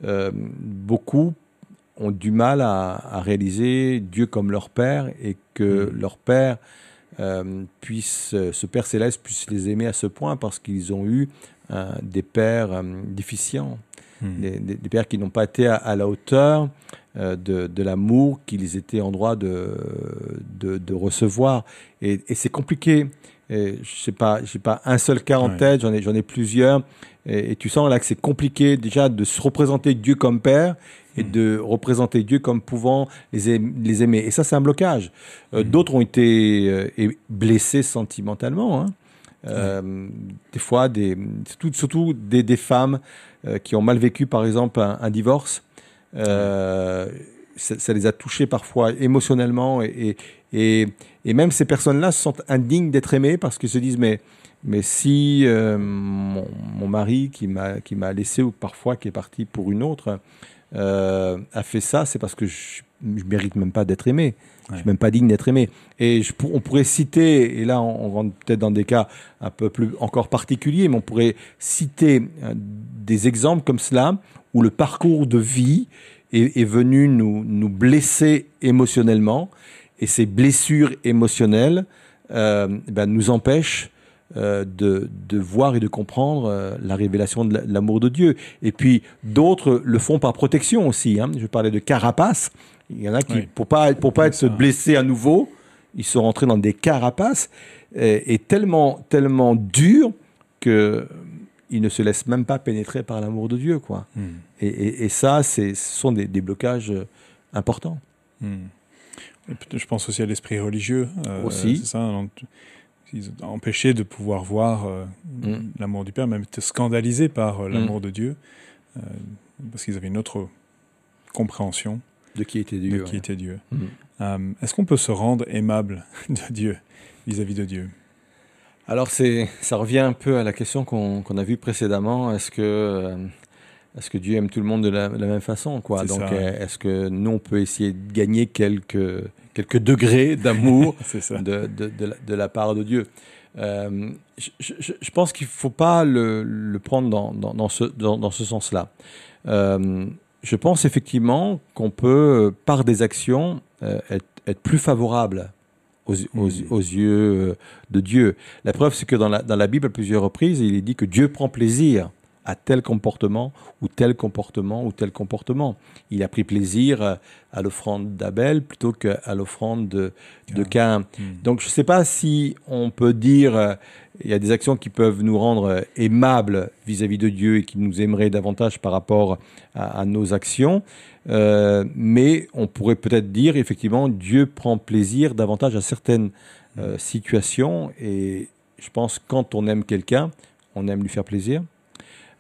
euh, beaucoup ont du mal à, à, réaliser Dieu comme leur Père et que hmm. leur Père euh, puisse, euh, ce Père céleste puisse les aimer à ce point parce qu'ils ont eu euh, des pères déficients, hmm. des, pères qui n'ont pas été à, la hauteur de, de l'amour qu'ils étaient en droit de, de, de recevoir. Et, et c'est compliqué. je sais pas, j'ai pas un seul cas en tête, j'en ai, j'en ai plusieurs. Et, et, tu sens là que c'est compliqué déjà de se représenter Dieu comme Père et de représenter Dieu comme pouvant les, les aimer. Et ça, c'est un blocage. Euh, mm. D'autres ont été euh, blessés sentimentalement. Hein. Euh, des fois, des, surtout, surtout des, des femmes qui ont mal vécu, par exemple, un, divorce. Ça, ça, les a touchés parfois émotionnellement et, et, et même ces personnes-là se sentent indignes d'être aimées parce qu'ils se disent mais mais si mon, mon, mari qui m'a qui m'a laissé ou parfois qui est parti pour une autre euh, a fait ça, c'est parce que je, je mérite même pas d'être aimé. Je suis même pas digne d'être aimé. Et je, on pourrait citer, et là on, rentre peut-être dans des cas un peu plus encore particuliers, mais on pourrait citer euh, des exemples comme cela où le parcours de vie est, est venu nous, nous blesser émotionnellement, et ces blessures émotionnelles euh, ben, nous empêchent euh, de, de, voir et de comprendre euh, la révélation de l'amour de Dieu. Et puis d'autres le font par protection aussi. Hein. Je parlais de carapace. Il y en a qui, pour pas pour pas être blessés à nouveau, ils sont rentrés dans des carapaces et, et tellement tellement durs que il ne se laisse même pas pénétrer par l'amour de Dieu, quoi. Hmm. Et, et- et ça, ce sont des, des blocages euh, importants. Hmm. Je pense aussi à l'esprit religieux. euh, Aussi. C'est ça. donc, Ils ont empêché de pouvoir voir euh, Mm. l'amour du Père, même été scandalisés par euh, Mm. l'amour de Dieu, euh, parce qu'ils avaient une autre compréhension De qui était de Dieu. qui ouais. était Dieu. Mm. Euh, Est-ce qu'on peut se rendre aimable de Dieu vis-à-vis de Dieu? Alors, c'est, ça revient un peu à la question qu'on, a vue précédemment. Est-ce que, euh, est-ce que Dieu aime tout le monde de la, de la même façon, quoi? C'est Donc, est-ce que nous, on peut essayer de gagner quelques, quelques degrés d'amour de, de, la, de la part de Dieu? Euh, je, je- je pense qu'il ne faut pas le, le prendre dans, dans, dans ce, dans, ce sens-là. Euh, je pense effectivement qu'on peut, par des actions, euh, être, être plus favorable aux, aux, Mhm. aux yeux de Dieu. La preuve, c'est que dans la, dans la Bible, à plusieurs reprises, il est dit que Dieu prend plaisir à tel comportement ou tel comportement ou tel comportement. Il a pris plaisir euh, à l'offrande d'Abel plutôt qu'à l'offrande de, de Caïn. Mm. Donc je ne sais pas si on peut dire euh, il y a des actions qui peuvent nous rendre euh, aimables vis-à-vis de Dieu et qui nous aimeraient davantage par rapport à, à nos actions, Euh, mais on pourrait peut-être dire effectivement Dieu prend plaisir davantage à certaines euh, situations et je pense quand on aime quelqu'un, on aime lui faire plaisir.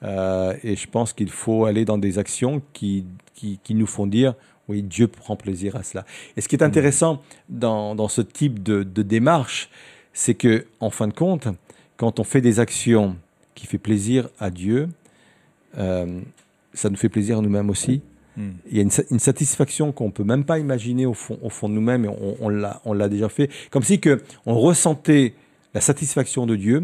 Euh, et je pense qu'il faut aller dans des actions qui, qui, qui nous font dire oui, Dieu prend plaisir à cela. Et ce qui est intéressant dans, dans ce type de, de démarche, c'est que, en fin de compte, quand on fait des actions qui fait plaisir à Dieu, euh, ça nous fait plaisir à nous-mêmes aussi. Mm. Il y a une, sa- une satisfaction qu'on peut même pas imaginer au fond, au fond de nous-mêmes, et on, on l'a, on l'a déjà fait. Comme si que on ressentait la satisfaction de Dieu,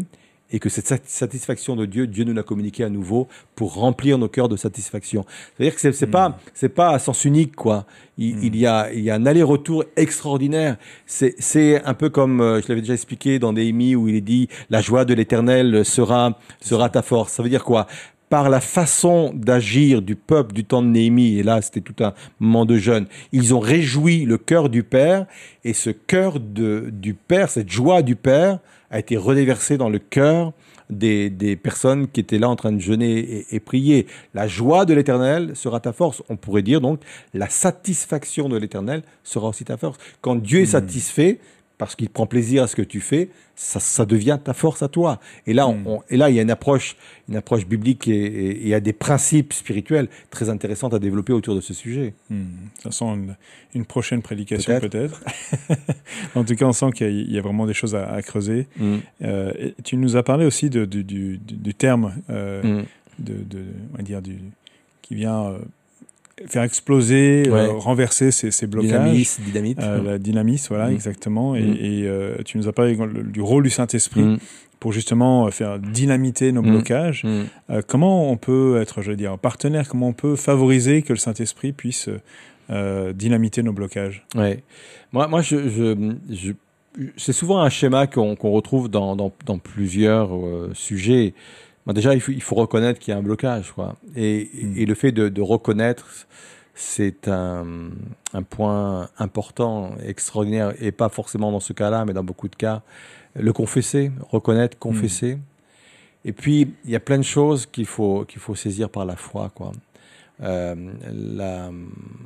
et que cette sat- satisfaction de Dieu, Dieu nous l'a communiqué à nouveau pour remplir nos cœurs de satisfaction. C'est-à-dire que c'est, c'est pas, c'est pas à sens unique, quoi. Il, il y a, il y a un aller-retour extraordinaire. C'est, c'est un peu comme, euh, je l'avais déjà expliqué dans Néhémie où il est dit, la joie de l'éternel sera, sera ta force. Ça veut dire quoi? par la façon d'agir du peuple du temps de Néhémie, et là c'était tout un moment de jeûne, ils ont réjoui le cœur du Père, et ce cœur de, du Père, cette joie du Père, a été redéversée dans le cœur des, des personnes qui étaient là en train de jeûner et, et prier. La joie de l'Éternel sera ta force. On pourrait dire donc, la satisfaction de l'Éternel sera aussi ta force. Quand Dieu est satisfait, parce qu'il prend plaisir à ce que tu fais, ça, ça devient ta force à toi. Et là, on- on- et là, il y a une approche, une approche biblique et, et- et il y a des principes spirituels très intéressants à développer autour de ce sujet. Hmm. Ça sent une, une prochaine prédication Peut-être. en tout cas, on sent qu'il y a- il y a vraiment des choses à, à creuser. Mm. Euh, et tu nous as parlé aussi de, du, du, du- du terme, euh, de, de- on va dire, du, qui vient euh, faire exploser, euh, renverser ces, ces blocages. Dynamis, dynamite. Euh, la dynamis, voilà, Mm. exactement. Et, Mm. et, euh, tu nous as parlé du rôle du Saint-Esprit Mm. pour justement euh, faire dynamiter nos blocages. Comment on peut être, je veux dire, partenaire Comment on peut favoriser que le Saint-Esprit puisse dynamiter nos blocages? Ouais. Moi, moi je, je, je- c'est souvent un schéma qu'on retrouve dans, dans, dans plusieurs sujets. Bon, déjà, il faut, il faut reconnaître qu'il y a un blocage. Quoi. Et, Mm. et le fait de, de reconnaître, c'est un, un point important, extraordinaire, et pas forcément dans ce cas-là, mais dans beaucoup de cas. Le confesser, reconnaître, confesser. Et puis, il y a plein de choses qu'il faut, qu'il faut saisir par la foi. Quoi. Euh, la,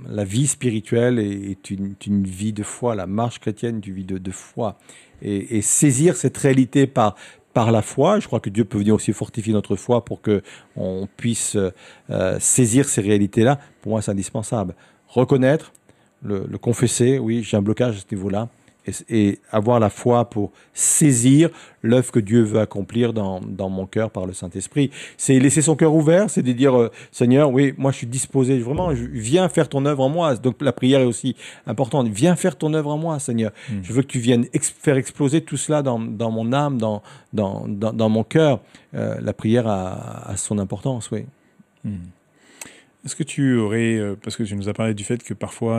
la vie spirituelle est, est une, une vie de foi, la marche chrétienne est une vie de, de foi. Et, et saisir cette réalité par, par la foi, je crois que Dieu peut venir aussi fortifier notre foi pour que on puisse euh, saisir ces réalités-là. Pour moi, c'est indispensable. Reconnaître, le, le confesser, oui, j'ai un blocage à ce niveau-là, et, et avoir la foi pour saisir l'œuvre que Dieu veut accomplir dans, dans mon cœur par le Saint-Esprit. C'est laisser son cœur ouvert, c'est de dire, euh, Seigneur, oui, moi je suis disposé, vraiment, je, viens faire ton œuvre en moi. Donc la prière est aussi importante. Viens faire ton œuvre en moi, Seigneur. Mm. Je veux que tu viennes faire exploser tout cela dans, dans mon âme, dans, dans, dans, dans mon cœur. Euh, la prière a, a son importance, oui. Hmm. Est-ce que tu aurais, euh, parce que tu nous as parlé du fait que parfois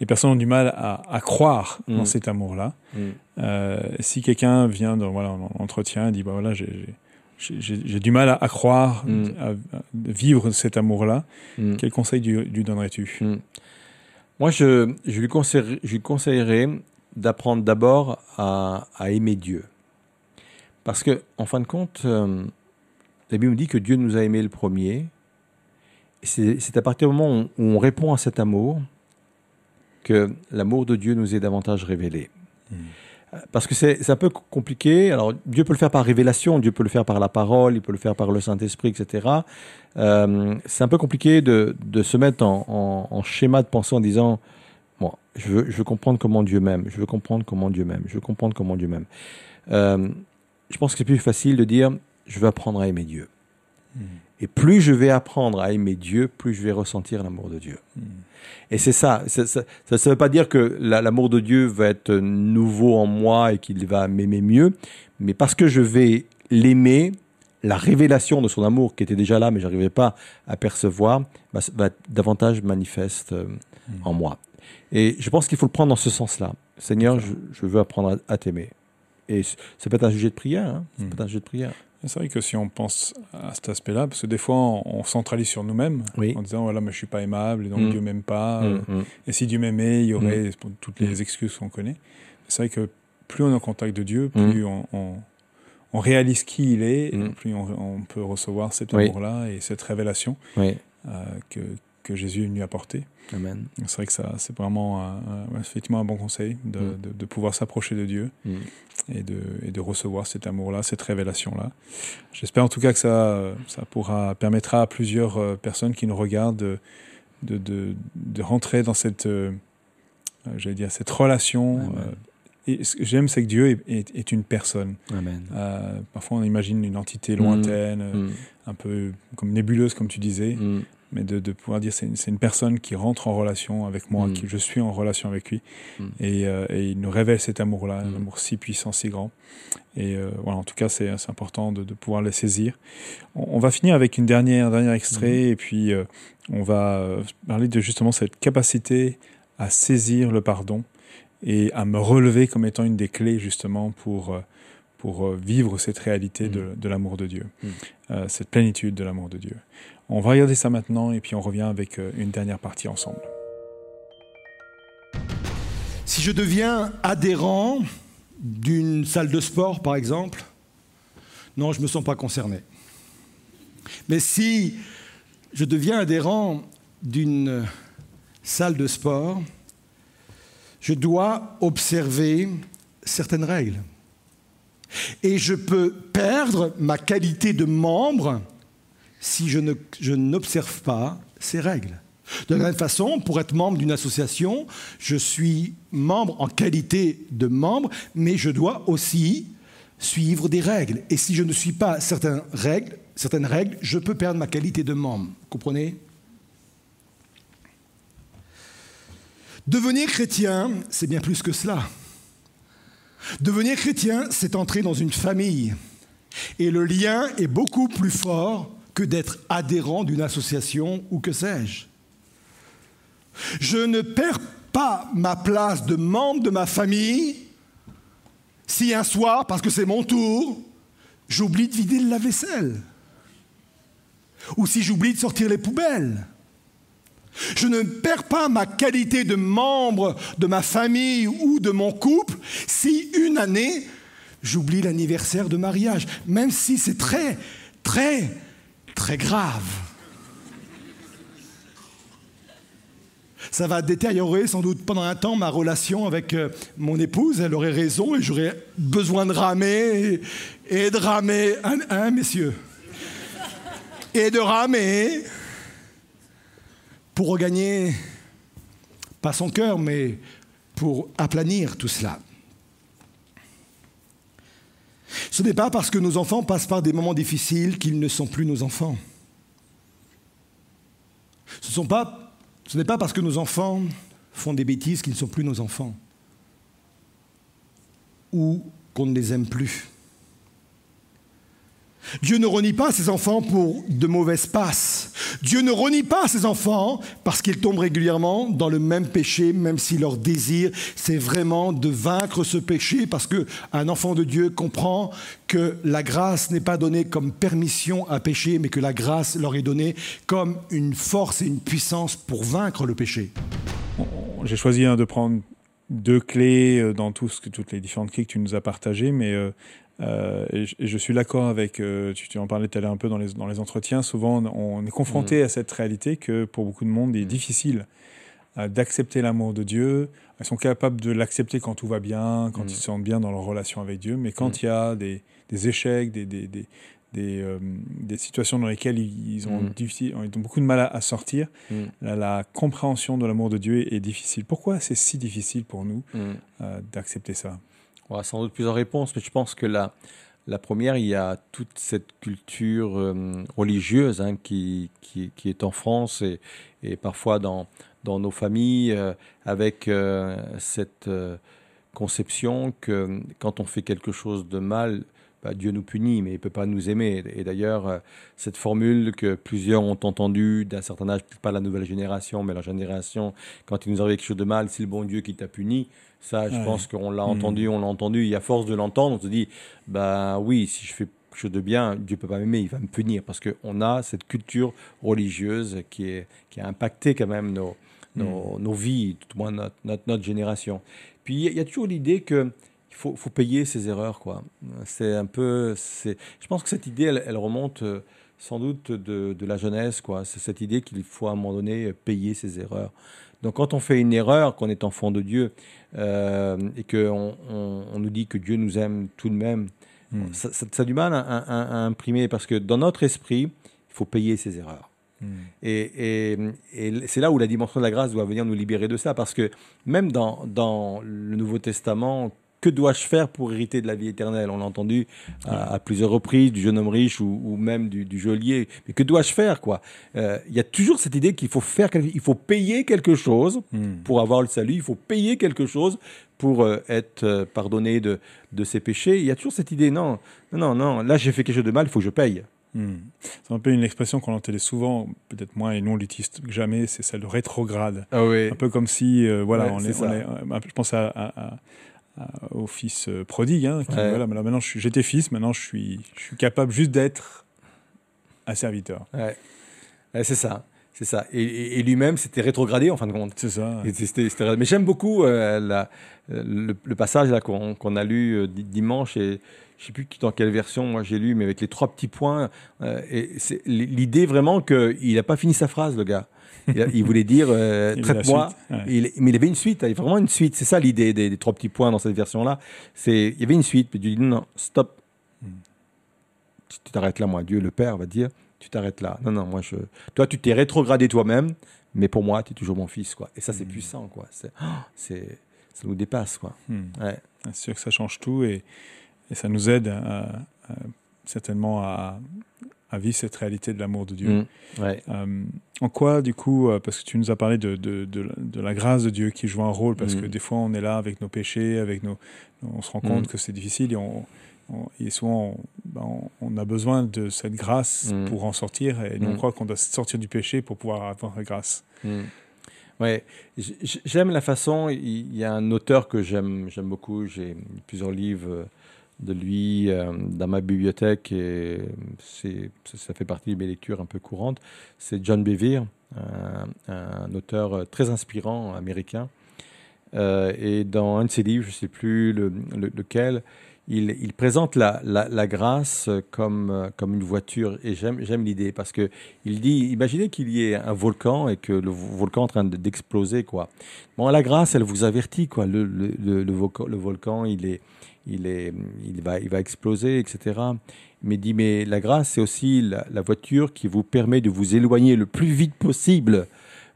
les personnes ont du mal à, à croire dans Mm. cet amour-là. Mm. Euh, si quelqu'un vient dans voilà, en entretien et dit bah voilà j'ai du mal à, à croire, Mm. à, à vivre cet amour-là, Mm. quel conseil lui, lui donnerais-tu? Mm. Moi, je, je, lui conseillerais, d'apprendre d'abord à, aimer Dieu. Parce que, en fin de compte, euh, la Bible dit que Dieu nous a aimés le premier. C'est à partir du moment où on, répond à cet amour que l'amour de Dieu nous est davantage révélé. Hmm. Parce que c'est un peu compliqué. Alors, Dieu peut le faire par révélation, Dieu peut le faire par la parole, il peut le faire par le Saint-Esprit, etc. Euh, c'est un peu compliqué de, de se mettre en, en, schéma de pensée en disant Bon, je veux, je veux comprendre comment Dieu m'aime, je veux comprendre comment Dieu m'aime, je veux comprendre comment Dieu m'aime. Euh, je pense que c'est plus facile de dire Je veux apprendre à aimer Dieu. Hmm. Et plus je vais apprendre à aimer Dieu, plus je vais ressentir l'amour de Dieu. Hmm. Et c'est ça. Ça ne veut pas dire que l'amour de Dieu va être nouveau en moi et qu'il va m'aimer mieux, mais parce que je vais l'aimer, la révélation de son amour qui était déjà là, mais je n'arrivais pas à percevoir, bah, va être davantage manifeste euh, hmm. en moi. Et je pense qu'il faut le prendre dans ce sens-là. Seigneur, je, veux apprendre à, t'aimer. Et ça peut être un sujet de prière. Hein. Ça hmm. peut être un sujet de prière. C'est vrai que si on pense à cet aspect-là, parce que des fois on, centralise sur nous-mêmes en disant voilà, mais je suis pas aimable et donc Dieu mm. Dieu m'aime pas. Mm, euh, mm. Et si Dieu m'aimait, il y aurait toutes les excuses qu'on connaît. C'est vrai que plus on est en contact de Dieu, plus on, on, réalise qui il est, plus on, peut recevoir cet amour-là et cette révélation euh, que, que Jésus est venu apporter. Amen. C'est vrai que ça, c'est vraiment un, effectivement un bon conseil de, de, de pouvoir s'approcher de Dieu et de, et de recevoir cet amour-là, cette révélation-là. J'espère en tout cas que ça, ça pourra, permettra à plusieurs euh, personnes qui nous regardent de, de, de, rentrer dans cette, euh, j'allais dire, cette relation. Euh, et ce que j'aime, c'est que Dieu est, est, une personne. Amen. parfois, on imagine une entité lointaine, mm. Mm. un peu comme nébuleuse, comme tu disais. Mm mais de, de, pouvoir dire c'est une, une, personne qui rentre en relation avec moi, mm. qui je suis en relation avec lui, mm. et, euh, et, il nous révèle cet amour-là, un mm. amour si puissant, si grand. Et euh, voilà, en tout cas, c'est important de, de, pouvoir le saisir. On, va finir avec une dernière, dernier extrait, et puis euh, on va parler de justement cette capacité à saisir le pardon et à me relever comme étant une des clés justement pour pour vivre cette réalité de, de l'amour de Dieu, cette plénitude de l'amour de Dieu. On va regarder ça maintenant et puis on revient avec euh, une dernière partie ensemble. Si je deviens adhérent d'une salle de sport, par exemple, non, je ne me sens pas concerné. Mais si je deviens adhérent d'une salle de sport, je dois observer certaines règles. Et je peux perdre ma qualité de membre si je n'observe pas ces règles. De la même façon, pour être membre d'une association, je suis membre en qualité de membre, mais je dois aussi suivre des règles. Et si je ne suis pas certaines règles, certaines règles, je peux perdre ma qualité de membre. Comprenez? Devenir chrétien, c'est bien plus que cela. Devenir chrétien, c'est entrer dans une famille. Et le lien est beaucoup plus fort que d'être adhérent d'une association ou que sais-je. Je ne perds pas ma place de membre de ma famille si un soir, parce que c'est mon tour, j'oublie de vider le lave-vaisselle. Ou si j'oublie de sortir les poubelles. Je ne perds pas ma qualité de membre de ma famille ou de mon couple si une année, j'oublie l'anniversaire de mariage, même si c'est très, très très grave. Ça va détériorer sans doute pendant un temps ma relation avec euh, mon épouse. Elle aurait raison et j'aurais besoin de ramer et, de ramer, hein, hein, messieurs Et de ramer pour regagner, pas son cœur, mais pour aplanir tout cela. Ce n'est pas parce que nos enfants passent par des moments difficiles qu'ils ne sont plus nos enfants. Ce n'est pas, parce que nos enfants font des bêtises qu'ils ne sont plus nos enfants ou qu'on ne les aime plus. Dieu ne renie pas ses enfants pour de mauvaises passes. Dieu ne renie pas ses enfants parce qu'ils tombent régulièrement dans le même péché, même si leur désir, c'est vraiment de vaincre ce péché, parce qu'un enfant de Dieu comprend que la grâce n'est pas donnée comme permission à pécher, mais que la grâce leur est donnée comme une force et une puissance pour vaincre le péché. J'ai choisi de prendre deux clés euh, dans tout ce que, toutes les différentes clés que tu nous as partagées, mais euh, et, je, suis d'accord avec, euh, tu, en parlais tout à l'heure un peu dans les, dans les entretiens, souvent on est confronté mm. à cette réalité que pour beaucoup de monde, il est mm. difficile euh, d'accepter l'amour de Dieu. Ils sont capables de l'accepter quand tout va bien, quand mm. ils se sentent bien dans leur relation avec Dieu, mais quand il y a des, des échecs, des, des, des, des, situations dans lesquelles ils ont, difficile, ils ont beaucoup de mal à, sortir, la, compréhension de l'amour de Dieu est, difficile. Pourquoi c'est si difficile pour nous d'accepter ça? On a sans doute plusieurs réponses, mais je pense que la, première, il y a toute cette culture euh, religieuse hein, qui, est en France et, parfois dans, nos familles, euh, avec euh, cette conception que quand on fait quelque chose de mal, bah, Dieu nous punit, mais il ne peut pas nous aimer. Et d'ailleurs, cette formule que plusieurs ont entendue d'un certain âge, pas la nouvelle génération, mais la génération, quand il nous arrive quelque chose de mal, c'est le bon Dieu qui t'a puni. Ça, je pense qu'on l'a entendu, hmm. on l'a entendu. Et à force de l'entendre, on se dit, bah oui, si je fais quelque chose de bien, Dieu peut pas m'aimer, il va me punir. Parce qu'on a cette culture religieuse qui, est, qui a impacté quand même nos, nos, hmm. vies, tout au moins notre, notre, génération. Puis il y, a toujours l'idée que il faut, faut, payer ses erreurs, quoi. C'est un peu, c'est, je pense que cette idée, elle, elle remonte euh, sans doute de, de, la jeunesse, quoi. C'est cette idée qu'il faut à un moment donné payer ses erreurs. Donc quand on fait une erreur, qu'on est enfant de Dieu, euh, et qu'on on, nous dit que Dieu nous aime tout de même, hmm. ça, a du mal à, imprimer parce que dans notre esprit, il faut payer ses erreurs. Hmm. Et, c'est là où la dimension de la grâce doit venir nous libérer de ça, parce que même dans, dans le Nouveau Testament, que dois-je faire pour hériter de la vie éternelle? On l'a entendu à, plusieurs reprises du jeune homme riche ou, même du, geôlier. Mais que dois-je faire quoi? Euh, Il y a toujours cette idée qu'il faut faire, il faut payer quelque chose hmm. pour avoir le salut. Il faut payer quelque chose pour euh, être euh, pardonné de, de ses péchés. Il y a toujours cette idée non, non, non. Là j'ai fait quelque chose de mal, il faut que je paye. Hmm. C'est un peu une expression qu'on entendait souvent, peut-être moins et non lutiste que jamais, c'est celle de rétrograde. Ah oui. Un peu comme si, voilà, on, est, je pense à, au fils euh, prodigue. Hein, voilà, maintenant, j'étais fils, maintenant je suis, je suis capable juste d'être un serviteur. Ouais. c'est ça. C'est ça. Et, lui-même, c'était rétrogradé en fin de compte. C'est ça. Mais j'aime beaucoup euh, la, le, passage là qu'on a lu dimanche et je sais plus dans quelle version moi j'ai lu, mais avec les trois petits points. c'est l'idée vraiment qu'il n'a pas fini sa phrase, le gars. Il, voulait dire euh, traite-moi. Mais il avait une suite, il y avait vraiment une suite. C'est ça l'idée des, trois petits points dans cette version-là. C'est il y avait une suite. Puis Dieu dit non, stop. Hmm. Tu t'arrêtes là, moi. Dieu le Père va dire tu t'arrêtes là. Non, non, moi je. Toi, tu t'es rétrogradé toi-même, mais pour moi, tu es toujours mon fils, quoi. Et ça, c'est hmm. puissant, quoi. C'est, ça nous dépasse, quoi. Hmm. Ouais. C'est sûr que ça change tout et, et ça nous aide certainement à, à vivre cette réalité de l'amour de Dieu. Mmh, euh, en quoi, du coup, euh, parce que tu nous as parlé de, de, de, la grâce de Dieu qui joue un rôle, parce que des fois on est là avec nos péchés, avec nos, on se rend compte que c'est difficile et, on, et souvent ben, on, a besoin de cette grâce pour en sortir et nous on croit qu'on doit sortir du péché pour pouvoir avoir la grâce. Ouais, j'aime la façon. Il y a un auteur que j'aime, j'aime beaucoup. J'ai plusieurs livres de lui euh, dans ma bibliothèque et c'est, ça fait partie de mes lectures un peu courantes. C'est John Bevere, un, auteur très inspirant américain. Euh, et dans un de ses livres, je ne sais plus lequel, il, présente la, grâce comme, comme une voiture. Et j'aime, l'idée parce que il dit, imaginez qu'il y ait un volcan et que le volcan est en train d'exploser, quoi. Bon, la grâce, elle vous avertit, quoi. Le, volcan, il va exploser, etc. Mais dit, mais la grâce, c'est aussi la, voiture qui vous permet de vous éloigner le plus vite possible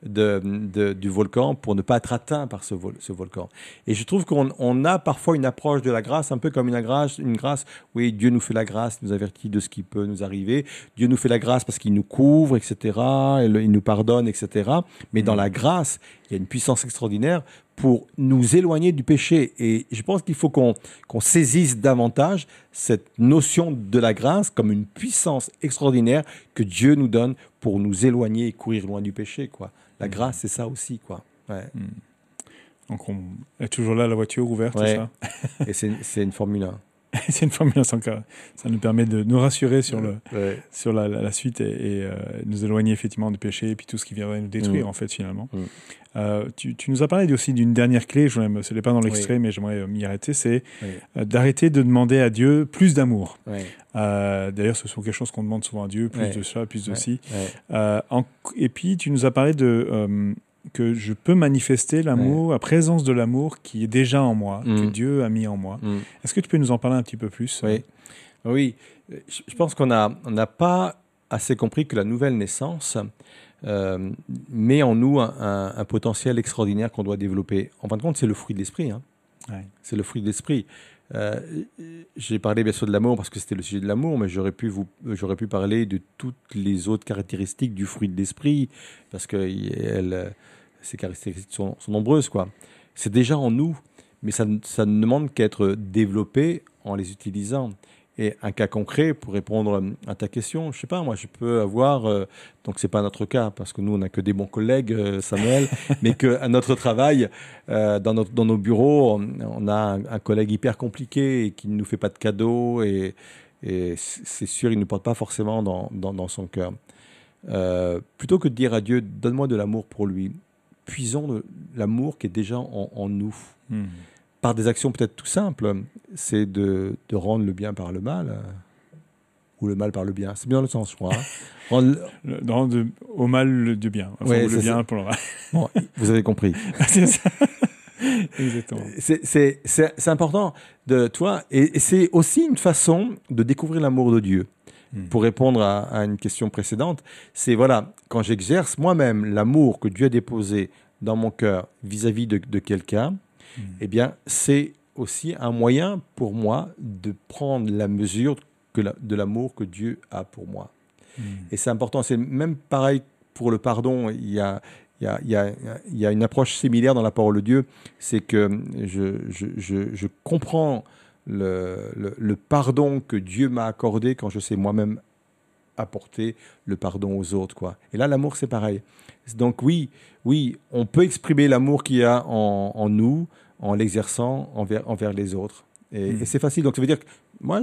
de, du volcan pour ne pas être atteint par ce, ce volcan. Et je trouve qu'on on a parfois une approche de la grâce un peu comme une grâce, une grâce, oui, Dieu nous fait la grâce, nous avertit de ce qui peut nous arriver, Dieu nous fait la grâce parce qu'il nous couvre, etc., il nous pardonne, etc. Mais dans mm. la grâce, il y a une puissance extraordinaire pour nous éloigner du péché. Et je pense qu'il faut qu'on saisisse davantage cette notion de la grâce comme une puissance extraordinaire que Dieu nous donne pour nous éloigner et courir loin du péché. Quoi. La mm. grâce, c'est ça aussi. Quoi. Ouais. Mm. Donc on est toujours là, la voiture ouverte, ouais. ça? Et c'est une Formule 1. c'est une formule encore. Ça nous permet de nous rassurer sur, le, sur la, la, suite et, euh, nous éloigner effectivement du péché et puis tout ce qui viendrait nous détruire, mm. en fait, finalement. Mm. Euh, tu, tu, nous as parlé aussi d'une dernière clé, je ce n'est pas dans l'extrait, mais j'aimerais m'y arrêter, c'est euh, d'arrêter de demander à Dieu plus d'amour. D'ailleurs, ce sont quelque chose qu'on demande souvent à Dieu, plus de ça, plus de ci. et puis, tu nous as parlé de que je peux manifester l'amour, la présence de l'amour qui est déjà en moi, que mm. Dieu a mis en moi. Mm. Est-ce que tu peux nous en parler un petit peu plus Oui, oui. Je pense qu'on n'a on pas assez compris que la nouvelle naissance euh, met en nous un, potentiel extraordinaire qu'on doit développer. En fin de compte, c'est le fruit de l'esprit. Hein. C'est le fruit de l'esprit. Euh, j'ai parlé bien sûr de l'amour parce que c'était le sujet de l'amour, mais j'aurais pu, vous, pu parler de toutes les autres caractéristiques du fruit de l'esprit parce que elle, ces caractéristiques sont, nombreuses. quoi. C'est déjà en nous, mais ça, ça ne demande qu'à être développé en les utilisant. Et un cas concret pour répondre à ta question, je sais pas, moi je peux avoir, euh, donc c'est pas notre cas parce que nous on n'a que des bons collègues, euh, Samuel, mais qu'à notre travail, euh, dans, notre, dans nos bureaux, on, a un, collègue hyper compliqué et qui ne nous fait pas de cadeaux et, et c'est sûr il ne porte pas forcément dans, dans, dans son cœur. plutôt que de dire à Dieu, donne-moi de l'amour pour lui, puisons l'amour qui est déjà en, nous. Hmm. Par des actions peut-être tout simples, c'est de, de, rendre le bien par le mal, euh, ou le mal par le bien. C'est bien le sens, je crois. Hein. rendre... rendre au mal du bien. Enfin, le bien pour le mal. vous avez compris. c'est ça. C'est important de toi, et, c'est aussi une façon de découvrir l'amour de Dieu. Hmm. Pour répondre à, à, une question précédente, c'est voilà, quand j'exerce moi-même l'amour que Dieu a déposé dans mon cœur vis-à-vis de, de quelqu'un, eh bien, c'est aussi un moyen pour moi de prendre la mesure que de l'amour que Dieu a pour moi. Hmm. Et c'est important. C'est même pareil pour le pardon. Il y a, il y, a, il, y a, il y a, une approche similaire dans la parole de Dieu. C'est que je, je, je, je comprends le, le, le, pardon que Dieu m'a accordé quand je sais moi-même apporter le pardon aux autres. Quoi. Et là, l'amour, c'est pareil. Donc oui, oui, on peut exprimer l'amour qu'il y a en, nous en l'exerçant envers, envers les autres. Et, hmm. c'est facile. Donc ça veut dire que moi,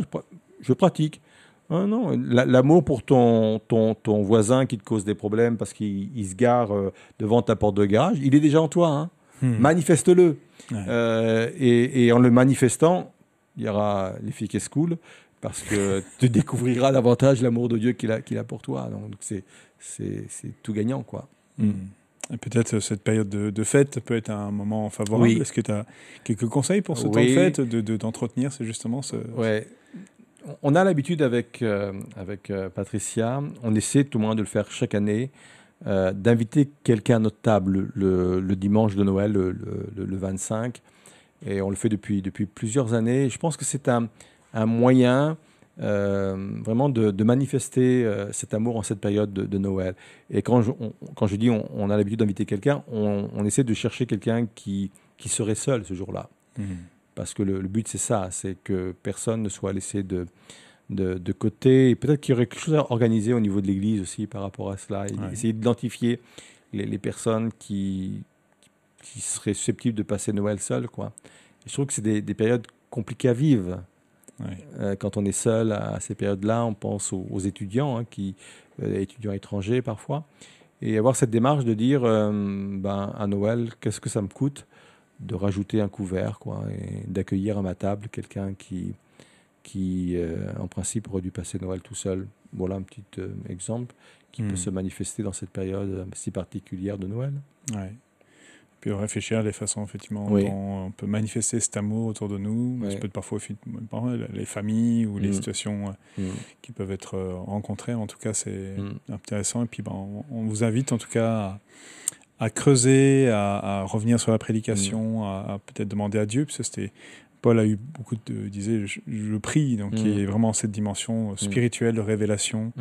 je, pratique. Ah non, l'amour pour ton, ton, ton, voisin qui te cause des problèmes parce qu'il se gare euh, devant ta porte de garage, il est déjà en toi. Hein. Hmm. Manifeste-le. Euh, et, et, en le manifestant, il y aura qui cool parce que tu découvriras davantage l'amour de Dieu qu'il a, qu'il a pour toi. Donc c'est, c'est, tout gagnant, quoi. Et peut-être cette période de, fête peut être un moment favorable. Est-ce que tu as quelques conseils pour ce temps de fête, de, d'entretenir c'est justement ce... Ouais. On a l'habitude avec, euh, avec euh, Patricia, on essaie tout le moins de le faire chaque année, euh, d'inviter quelqu'un à notre table le, le dimanche de Noël, le, le, 25. Et on le fait depuis, depuis plusieurs années. Je pense que c'est un, un moyen euh, vraiment de, manifester euh, cet amour en cette période de, Noël. Et quand je, quand je dis on, a l'habitude d'inviter quelqu'un, on, essaie de chercher quelqu'un qui, qui serait seul ce jour-là. Mmh. Parce que le, but, c'est ça, c'est que personne ne soit laissé de, de, côté. Peut-être qu'il y aurait quelque chose à organiser au niveau de l'Église aussi par rapport à cela. Essayer d'identifier les, personnes qui, qui seraient susceptibles de passer Noël seul. Quoi. je trouve que c'est des, des périodes compliquées à vivre. Euh, quand on est seul à ces périodes-là, on pense aux, étudiants, hein, qui, euh, étudiants étrangers parfois, et avoir cette démarche de dire, euh, ben, à Noël, qu'est-ce que ça me coûte de rajouter un couvert, quoi, et d'accueillir à ma table quelqu'un qui, qui en principe, aurait dû passer Noël tout seul. Voilà un petit exemple qui peut hmm. se manifester dans cette période si particulière de Noël. Ouais puis réfléchir à des façons effectivement dont on peut manifester cet amour autour de nous. Ça peut être parfois les familles ou les mm. situations euh, mm. qui peuvent être euh, rencontrées. En tout cas, c'est mm. intéressant. Et puis, ben, on, vous invite en tout cas à, creuser, à, revenir sur la prédication, à, peut-être demander à Dieu, parce que c'était Paul a eu beaucoup de, disait, je, prie, donc qui est vraiment cette dimension spirituelle de révélation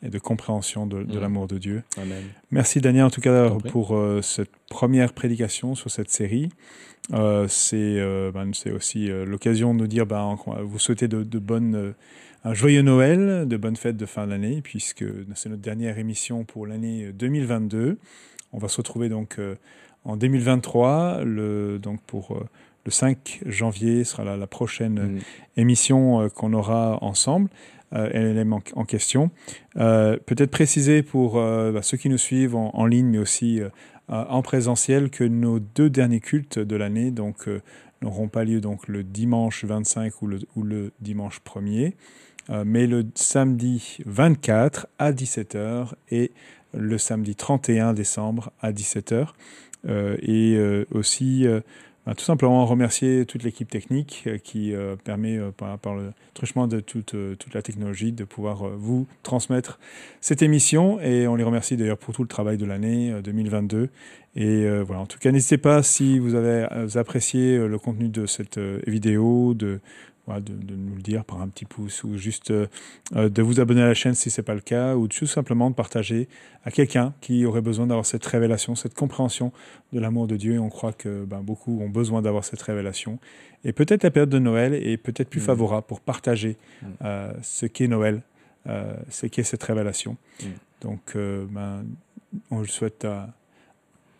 et de compréhension de, l'amour de Dieu. Amen. Merci Daniel en tout cas pour euh, cette première prédication sur cette série. Euh, c'est euh, ben, aussi l'occasion de nous dire ben, vous souhaitez de, de bonnes, un joyeux Noël, de bonnes fêtes de fin d'année, puisque c'est notre dernière émission pour l'année 2022. On va se retrouver donc en 2023 le, donc pour le 5 janvier sera la, la prochaine mm. émission qu'on aura ensemble. LLM en, en, question. Peut-être préciser pour bah, ceux qui nous suivent en, en ligne, mais aussi en présentiel, que nos deux derniers cultes de l'année, donc n'auront pas lieu donc le dimanche 25 ou le, ou le dimanche 1er, mais le samedi 24 à 17h et le samedi 31 décembre à 17h. Euh, et euh, aussi euh, tout simplement remercier toute l'équipe technique qui permet par, par, le truchement de toute, toute, la technologie de pouvoir vous transmettre cette émission. Et on les remercie d'ailleurs pour tout le travail de l'année 2022 et voilà. En tout cas n'hésitez pas si vous avez apprécié le contenu de cette vidéo de de, nous le dire par un petit pouce ou juste euh, euh, de vous abonner à la chaîne si ce n'est pas le cas ou tout simplement de partager à quelqu'un qui aurait besoin d'avoir cette révélation, cette compréhension de l'amour de Dieu. Et on croit que ben, beaucoup ont besoin d'avoir cette révélation. Et peut-être la période de Noël est peut-être plus mmh. favorable pour partager mmh. euh, ce qu'est Noël, ce qu'est cette révélation. Mmh. Donc, ben, on le souhaite à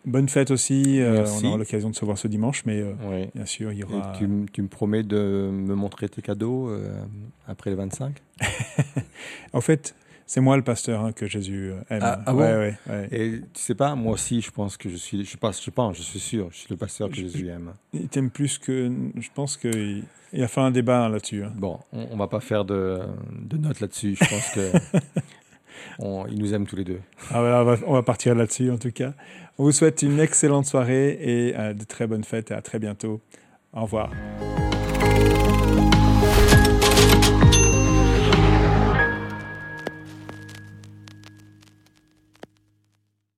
Bonne fête aussi. Euh, on aura l'occasion de se voir ce dimanche, mais euh, bien sûr, il y aura. Tu, me promets de me montrer tes cadeaux euh, après le 25 En fait, c'est moi le pasteur hein, que Jésus aime. Ah, ah ouais, Et tu sais pas, moi aussi, je pense que je suis. Je pense, je pense, je suis sûr, je suis le pasteur que Jésus aime. Il t'aime plus que. Je pense qu'il il a fait un débat là-dessus. Hein. Bon, on, on, va pas faire de, de notes là-dessus. Je pense que. il nous aime tous les deux. Ah on, va, on, va, partir là-dessus en tout cas. On vous souhaite une excellente soirée et euh, de très bonnes fêtes et à très bientôt. Au revoir.